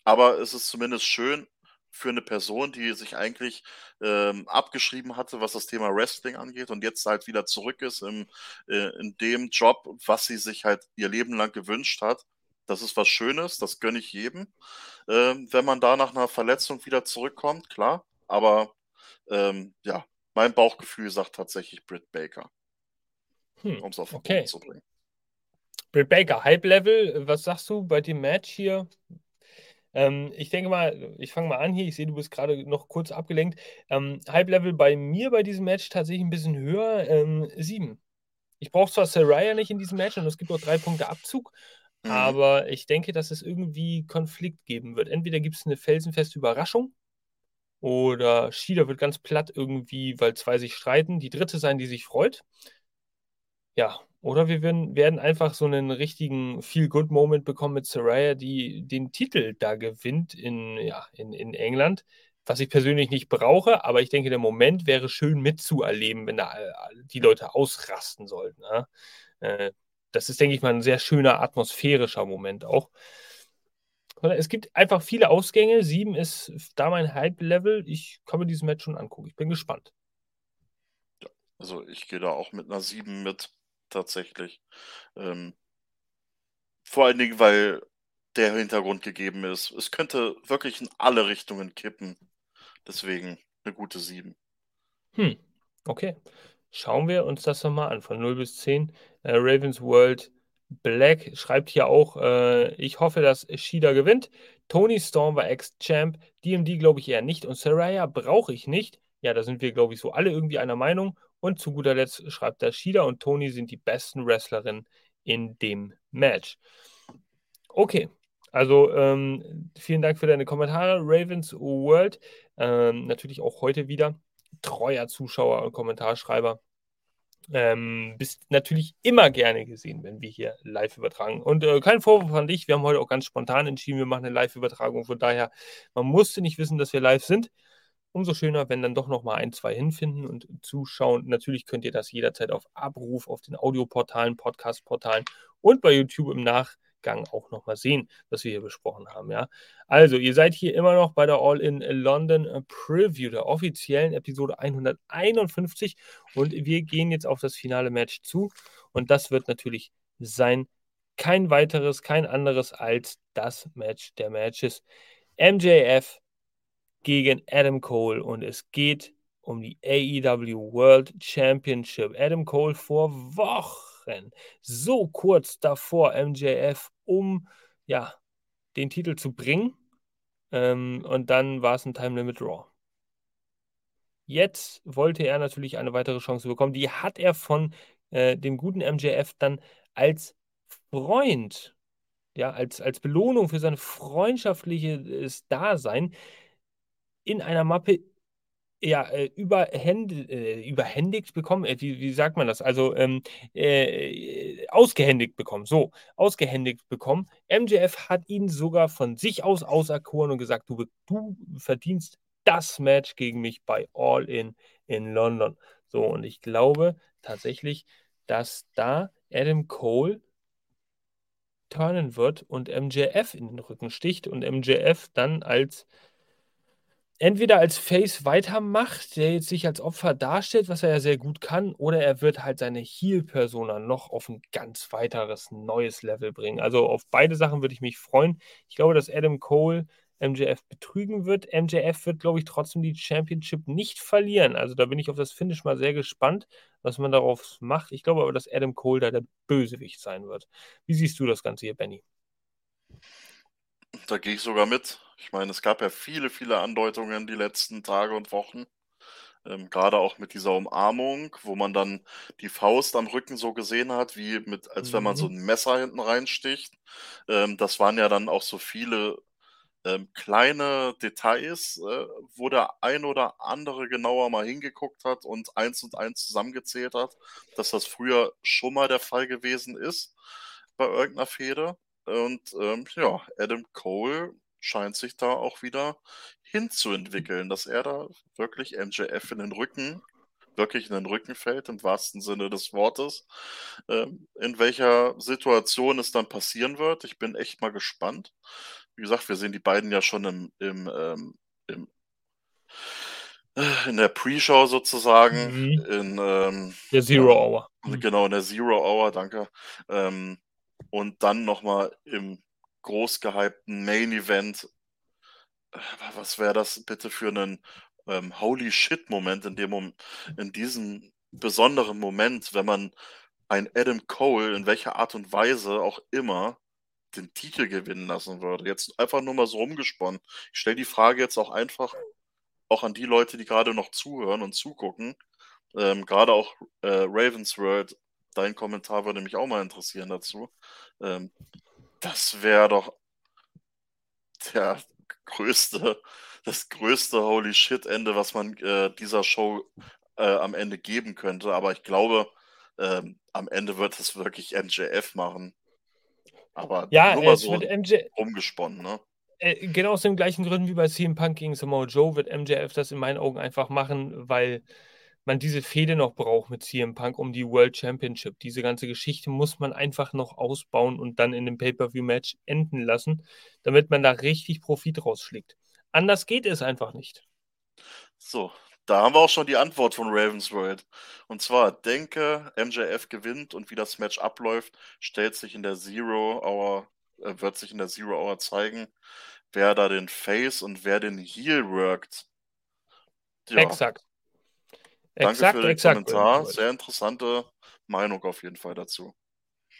Aber es ist zumindest schön für eine Person, die sich eigentlich ähm, abgeschrieben hatte, was das Thema Wrestling angeht und jetzt halt wieder zurück ist im, äh, in dem Job, was sie sich halt ihr Leben lang gewünscht hat, Das ist was Schönes, das gönne ich jedem. Ähm, wenn man da nach einer Verletzung wieder zurückkommt, klar. Aber ähm, ja, mein Bauchgefühl sagt tatsächlich Britt Baker. Hm, um es auf den okay. Punkt zu bringen. Britt Baker, Hype-Level, was sagst du bei dem Match hier? Ähm, ich denke mal, ich fange mal an hier. Ich sehe, du bist gerade noch kurz abgelenkt. Ähm, Hype-Level bei mir bei diesem Match tatsächlich ein bisschen höher. Ähm, sieben. Ich brauche zwar Saraya nicht in diesem Match und es gibt auch drei Punkte Abzug, mhm. aber ich denke, dass es irgendwie Konflikt geben wird. Entweder gibt es eine felsenfeste Überraschung oder Shida wird ganz platt irgendwie, weil zwei sich streiten. Die dritte sein, die sich freut. Ja, oder wir werden, werden einfach so einen richtigen Feel-Good-Moment bekommen mit Saraya, die den Titel da gewinnt in, ja, in, in England. Was ich persönlich nicht brauche, aber ich denke, der Moment wäre schön mitzuerleben, wenn da die Leute ausrasten sollten. Ja? Äh, das ist, denke ich mal, ein sehr schöner atmosphärischer Moment auch. Es gibt einfach viele Ausgänge. Sieben ist da mein Hype-Level. Ich kann mir dieses Match schon angucken. Ich bin gespannt. Also ich gehe da auch mit einer sieben mit, tatsächlich. Ähm, vor allen Dingen, weil der Hintergrund gegeben ist. Es könnte wirklich in alle Richtungen kippen. Deswegen eine gute sieben. Hm, okay. Schauen wir uns das nochmal an. Von 0 bis 10. Äh, Ravens World Black schreibt hier auch, äh, ich hoffe, dass Shida gewinnt. Tony Storm war Ex-Champ. DMD glaube ich eher nicht. Und Saraya brauche ich nicht. Ja, da sind wir, glaube ich, so alle irgendwie einer Meinung. Und zu guter Letzt schreibt er, Shida und Tony sind die besten Wrestlerinnen in dem Match. Okay, also ähm, vielen Dank für deine Kommentare, Ravens World. Ähm, natürlich auch heute wieder treuer Zuschauer und Kommentarschreiber. Ähm, bist natürlich immer gerne gesehen, wenn wir hier live übertragen. Und äh, kein Vorwurf an dich, wir haben heute auch ganz spontan entschieden, wir machen eine Live-Übertragung. Von daher, man musste nicht wissen, dass wir live sind. Umso schöner, wenn dann doch noch mal ein, zwei hinfinden und zuschauen. Natürlich könnt ihr das jederzeit auf Abruf auf den Audioportalen, Podcast-Portalen und bei YouTube im Nach Gang auch nochmal sehen, was wir hier besprochen haben. Ja? Also, ihr seid hier immer noch bei der All in London Preview, der offiziellen Episode 151 und wir gehen jetzt auf das finale Match zu und das wird natürlich sein kein weiteres, kein anderes als das Match der Matches. MJF gegen Adam Cole und es geht um die AEW World Championship. Adam Cole vor Wochen. So kurz davor MJF, um ja, den Titel zu bringen. Ähm, und dann war es ein Time Limit Raw. Jetzt wollte er natürlich eine weitere Chance bekommen. Die hat er von äh, dem guten MJF dann als Freund, ja, als, als Belohnung für sein freundschaftliches Dasein in einer Mappe ja, äh, überhänd, äh, überhändigt bekommen, äh, wie, wie sagt man das? Also ähm, äh, ausgehändigt bekommen, so, ausgehändigt bekommen. MJF hat ihn sogar von sich aus auserkoren und gesagt, du, du verdienst das Match gegen mich bei All In in London. So, und ich glaube tatsächlich, dass da Adam Cole turnen wird und MJF in den Rücken sticht und MJF dann als entweder als Face weitermacht, der jetzt sich als Opfer darstellt, was er ja sehr gut kann, oder er wird halt seine Heal-Persona noch auf ein ganz weiteres neues Level bringen. Also auf beide Sachen würde ich mich freuen. Ich glaube, dass Adam Cole MJF betrügen wird. MJF wird, glaube ich, trotzdem die Championship nicht verlieren. Also da bin ich auf das Finish mal sehr gespannt, was man darauf macht. Ich glaube aber, dass Adam Cole da der Bösewicht sein wird. Wie siehst du das Ganze hier, Benny? Da gehe ich sogar mit. Ich meine, es gab ja viele, viele Andeutungen die letzten Tage und Wochen. Ähm, gerade auch mit dieser Umarmung, wo man dann die Faust am Rücken so gesehen hat, wie mit, als wenn man so mhm. ein Messer hinten reinsticht. Ähm, das waren ja dann auch so viele ähm, kleine Details, äh, wo der ein oder andere genauer mal hingeguckt hat und eins und eins zusammengezählt hat, dass das früher schon mal der Fall gewesen ist bei irgendeiner Fehde. Und ähm, ja, Adam Cole scheint sich da auch wieder hinzuentwickeln, dass er da wirklich MJF in den Rücken, wirklich in den Rücken fällt, im wahrsten Sinne des Wortes. Ähm, in welcher Situation es dann passieren wird, ich bin echt mal gespannt. Wie gesagt, wir sehen die beiden ja schon im, im, ähm, im in der Pre-Show sozusagen, mhm. in ähm, der Zero Hour. Genau, in der Zero Hour, danke. Ähm, und dann nochmal im groß gehypten Main Event. Äh, was wäre das bitte für einen ähm, Holy Shit-Moment in dem in diesem besonderen Moment, wenn man ein Adam Cole in welcher Art und Weise auch immer den Titel gewinnen lassen würde. Jetzt einfach nur mal so rumgesponnen. Ich stelle die Frage jetzt auch einfach auch an die Leute, die gerade noch zuhören und zugucken. Ähm, gerade auch äh, Ravensworld, dein Kommentar würde mich auch mal interessieren dazu. Ähm, das wäre doch der größte, das größte Holy Shit Ende, was man äh, dieser Show äh, am Ende geben könnte. Aber ich glaube, ähm, am Ende wird es wirklich MJF machen. Aber ja, nur mal es so wird MJ rumgesponnen, ne? Äh, genau aus den gleichen Gründen wie bei CM Punk gegen Samoa Joe wird MJF das in meinen Augen einfach machen, weil man diese Fehde noch braucht mit CM Punk um die World Championship. Diese ganze Geschichte muss man einfach noch ausbauen und dann in dem Pay-Per-View-Match enden lassen, damit man da richtig Profit rausschlägt. Anders geht es einfach nicht. So, da haben wir auch schon die Antwort von Ravensworld. Und zwar, denke, MJF gewinnt und wie das Match abläuft, stellt sich in der Zero Hour, äh, wird sich in der Zero Hour zeigen, wer da den Face und wer den Heel worked. Ja. Exakt. Danke exakt, für den exakt, Kommentar. Sehr interessante Meinung auf jeden Fall dazu.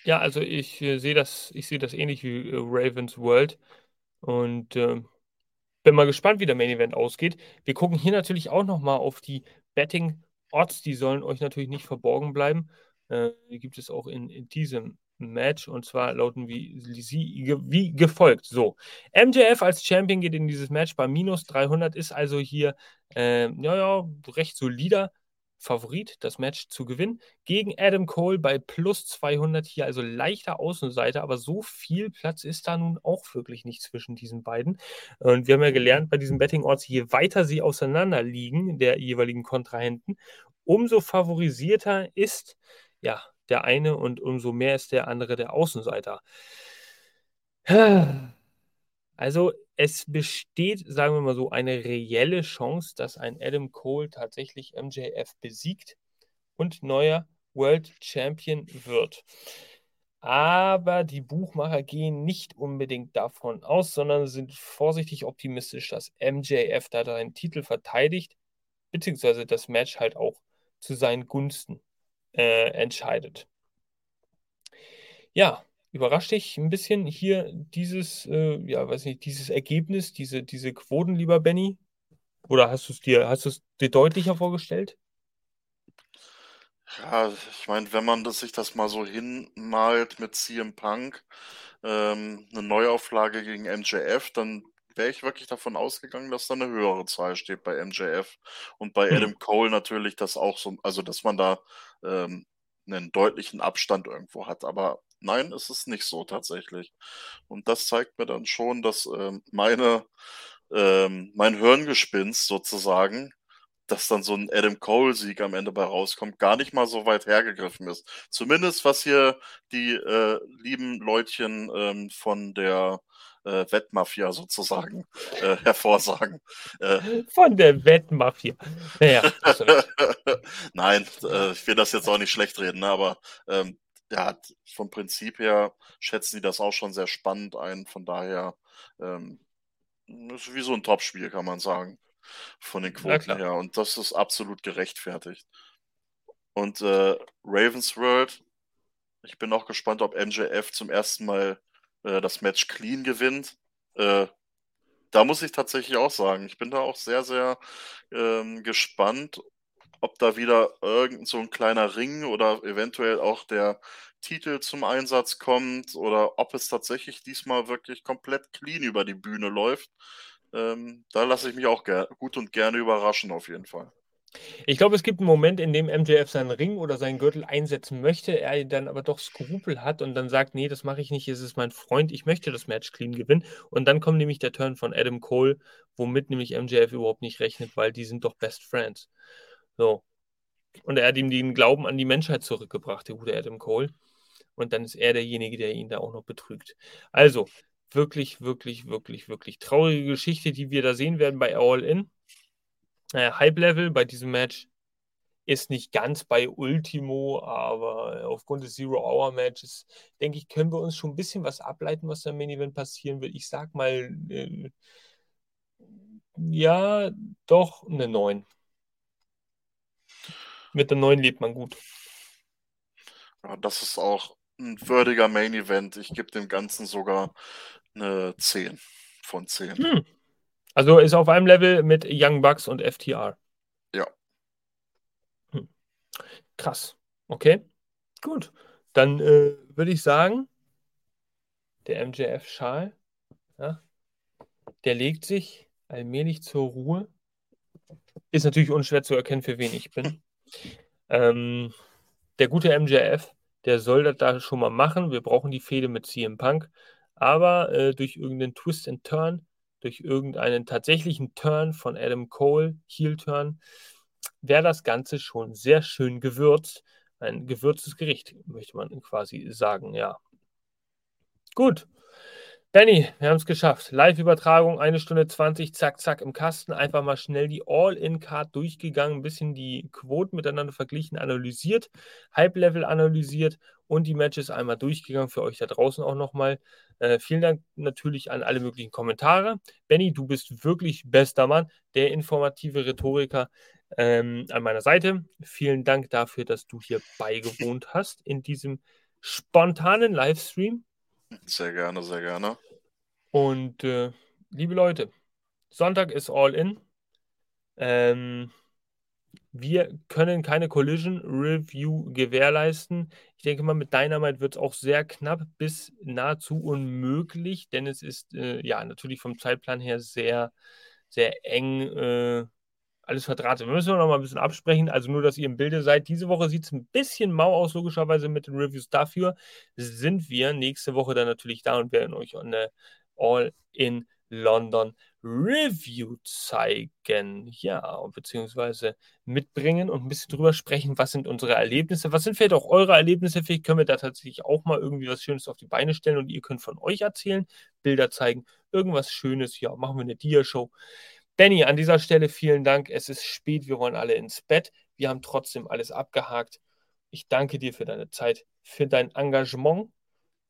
Ja, also ich äh, sehe das, ich sehe das ähnlich wie äh, Ravens World. Und äh, bin mal gespannt, wie der Main Event ausgeht. Wir gucken hier natürlich auch nochmal auf die Betting Odds. Die sollen euch natürlich nicht verborgen bleiben. Äh, die gibt es auch in, in diesem Match und zwar lauten wie, sie, wie gefolgt. So, MJF als Champion geht in dieses Match bei minus 300, ist also hier, äh, ja, ja, recht solider Favorit, das Match zu gewinnen. Gegen Adam Cole bei plus 200 hier, also leichter Außenseiter, aber so viel Platz ist da nun auch wirklich nicht zwischen diesen beiden. Und wir haben ja gelernt bei diesen Betting Orts, je weiter sie auseinander liegen, der jeweiligen Kontrahenten, umso favorisierter ist ja der eine und umso mehr ist der andere der Außenseiter. Also es besteht, sagen wir mal so, eine reelle Chance, dass ein Adam Cole tatsächlich MJF besiegt und neuer World Champion wird. Aber die Buchmacher gehen nicht unbedingt davon aus, sondern sind vorsichtig optimistisch, dass MJF da seinen Titel verteidigt, beziehungsweise das Match halt auch zu seinen Gunsten äh, entscheidet. Ja, Überrascht dich ein bisschen hier dieses, äh, ja, weiß nicht, dieses Ergebnis, diese, diese Quoten, lieber Benny? Oder hast du es dir, hast du es dir deutlicher vorgestellt? Ja, ich meine, wenn man das, sich das mal so hinmalt mit CM Punk, ähm, eine Neuauflage gegen MJF, dann wäre ich wirklich davon ausgegangen, dass da eine höhere Zahl steht bei MJF. Und bei hm. Adam Cole natürlich, dass auch so, also dass man da ähm, einen deutlichen Abstand irgendwo hat. Aber nein, es ist nicht so tatsächlich. Und das zeigt mir dann schon, dass ähm, meine, ähm, mein Hirngespinst sozusagen, dass dann so ein Adam Cole-Sieg am Ende bei rauskommt, gar nicht mal so weit hergegriffen ist. Zumindest was hier die äh, lieben Leutchen ähm, von der äh, Wettmafia sozusagen äh, hervorsagen. Äh, Von der Wettmafia. Naja, Nein, äh, ich will das jetzt auch nicht schlecht reden, ne, aber ähm, ja, vom Prinzip her schätzen die das auch schon sehr spannend ein. Von daher ähm, ist wie so ein Topspiel, kann man sagen. Von den Quoten her. Und das ist absolut gerechtfertigt. Und äh, Ravens World, ich bin auch gespannt, ob MJF zum ersten Mal äh, das Match clean gewinnt. Äh, da muss ich tatsächlich auch sagen, ich bin da auch sehr, sehr ähm, gespannt, ob da wieder irgend so ein kleiner Ring oder eventuell auch der Titel zum Einsatz kommt oder ob es tatsächlich diesmal wirklich komplett clean über die Bühne läuft. Ähm, da lasse ich mich auch gut und gerne überraschen, auf jeden Fall. Ich glaube, es gibt einen Moment, in dem MJF seinen Ring oder seinen Gürtel einsetzen möchte, er dann aber doch Skrupel hat und dann sagt, nee, das mache ich nicht, es ist mein Freund, ich möchte das Match clean gewinnen. Und dann kommt nämlich der Turn von Adam Cole, womit nämlich MJF überhaupt nicht rechnet, weil die sind doch Best Friends. So. Und er hat ihm den Glauben an die Menschheit zurückgebracht, der gute Adam Cole. Und dann ist er derjenige, der ihn da auch noch betrügt. Also, wirklich, wirklich, wirklich, wirklich traurige Geschichte, die wir da sehen werden bei All In. Naja, Hype-Level bei diesem Match ist nicht ganz bei Ultimo, aber aufgrund des Zero-Hour-Matches, denke ich, können wir uns schon ein bisschen was ableiten, was im Main Event passieren wird. Ich sag mal, äh, ja, doch eine 9. Mit der 9 lebt man gut. Ja, das ist auch ein würdiger Main Event. Ich gebe dem Ganzen sogar eine 10 von 10. Hm. Also ist auf einem Level mit Young Bucks und FTR. Ja. Hm. Krass. Okay. Gut. Dann äh, würde ich sagen, der MJF-Schal, ja, der legt sich allmählich zur Ruhe. Ist natürlich unschwer zu erkennen, für wen ich bin. Ähm, der gute MJF, der soll das da schon mal machen. Wir brauchen die Fehde mit CM Punk. Aber äh, durch irgendeinen Twist and Turn, durch irgendeinen tatsächlichen Turn von Adam Cole, Heel Turn, wäre das Ganze schon sehr schön gewürzt. Ein gewürztes Gericht, möchte man quasi sagen, ja. Gut. Benny, wir haben es geschafft. Live-Übertragung, eine Stunde 20, zack, zack im Kasten. Einfach mal schnell die All-In-Card durchgegangen, ein bisschen die Quoten miteinander verglichen, analysiert, Hype-Level analysiert und die Matches einmal durchgegangen. Für euch da draußen auch nochmal. Äh, vielen Dank natürlich an alle möglichen Kommentare. Benny, du bist wirklich bester Mann, der informative Rhetoriker ähm, an meiner Seite. Vielen Dank dafür, dass du hier beigewohnt hast in diesem spontanen Livestream. Sehr gerne, sehr gerne. Und äh, liebe Leute, Sonntag ist All In. Ähm, wir können keine Collision Review gewährleisten. Ich denke mal, mit Dynamite wird es auch sehr knapp bis nahezu unmöglich, denn es ist äh, ja natürlich vom Zeitplan her sehr, sehr eng äh, alles verdrahtet. Wir müssen noch mal ein bisschen absprechen. Also nur, dass ihr im Bilde seid. Diese Woche sieht es ein bisschen mau aus, logischerweise mit den Reviews. Dafür sind wir nächste Woche dann natürlich da und werden euch eine All in London Review zeigen. Ja, beziehungsweise mitbringen und ein bisschen drüber sprechen, was sind unsere Erlebnisse, was sind vielleicht auch eure Erlebnisse. Vielleicht können wir da tatsächlich auch mal irgendwie was Schönes auf die Beine stellen und ihr könnt von euch erzählen, Bilder zeigen, irgendwas Schönes. Ja, machen wir eine Dia-Show. Benny, an dieser Stelle vielen Dank. Es ist spät, wir wollen alle ins Bett. Wir haben trotzdem alles abgehakt. Ich danke dir für deine Zeit, für dein Engagement.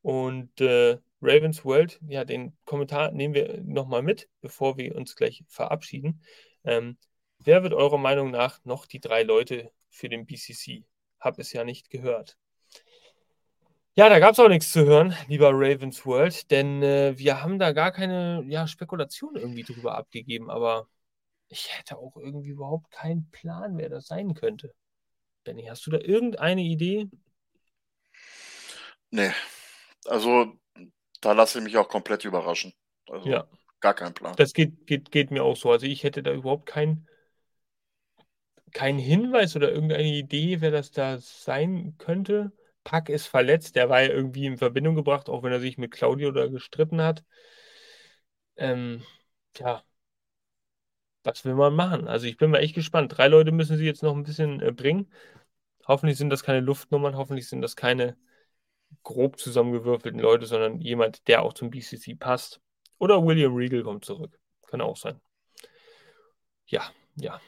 Und äh, Ravens World, ja, den Kommentar nehmen wir nochmal mit, bevor wir uns gleich verabschieden. Ähm, wer wird eurer Meinung nach noch die drei Leute für den BCC? Hab es ja nicht gehört. Ja, da gab es auch nichts zu hören, lieber Ravens World, denn äh, wir haben da gar keine ja, Spekulation irgendwie drüber abgegeben, aber ich hätte auch irgendwie überhaupt keinen Plan, wer das sein könnte. Benny, hast du da irgendeine Idee? Nee, also da lasse ich mich auch komplett überraschen. Also Ja. gar kein Plan. Das geht, geht, geht mir auch so. Also ich hätte da überhaupt keinen kein Hinweis oder irgendeine Idee, wer das da sein könnte. Pack ist verletzt, der war ja irgendwie in Verbindung gebracht, auch wenn er sich mit Claudio da gestritten hat. Ähm, ja, was will man machen? Also ich bin mal echt gespannt. Drei Leute müssen sie jetzt noch ein bisschen äh, bringen. Hoffentlich sind das keine Luftnummern, hoffentlich sind das keine grob zusammengewürfelten Leute, sondern jemand, der auch zum BCC passt. Oder William Regal kommt zurück. Kann auch sein. Ja, ja.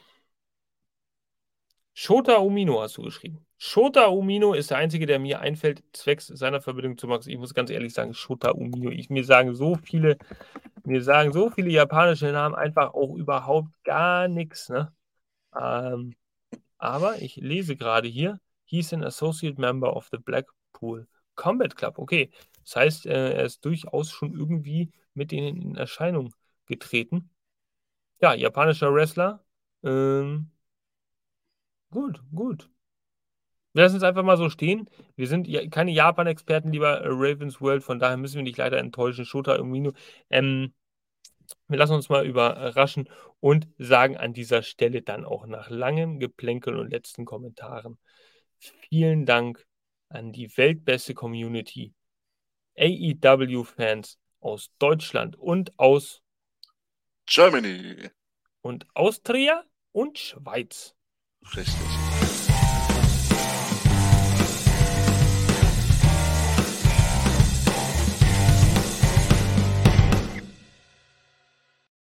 Shota Umino hast du geschrieben. Shota Umino ist der einzige, der mir einfällt, zwecks seiner Verbindung zu Max. Ich muss ganz ehrlich sagen, Shota Umino. Ich, mir sagen so viele, mir sagen so viele japanische Namen einfach auch überhaupt gar nichts. Ne? Ähm, aber ich lese gerade hier, he's an associate member of the Blackpool Combat Club. Okay, das heißt, äh, er ist durchaus schon irgendwie mit denen in Erscheinung getreten. Ja, japanischer Wrestler. Ähm, gut, gut. Wir lassen es einfach mal so stehen. Wir sind keine Japan-Experten, lieber äh, Ravens World, von daher müssen wir dich leider enttäuschen. Shota Umino. Ähm, wir lassen uns mal überraschen und sagen an dieser Stelle dann auch nach langem Geplänkel und letzten Kommentaren vielen Dank an die weltbeste Community, AEW-Fans aus Deutschland und aus Germany. und Austria und Schweiz. Richtig.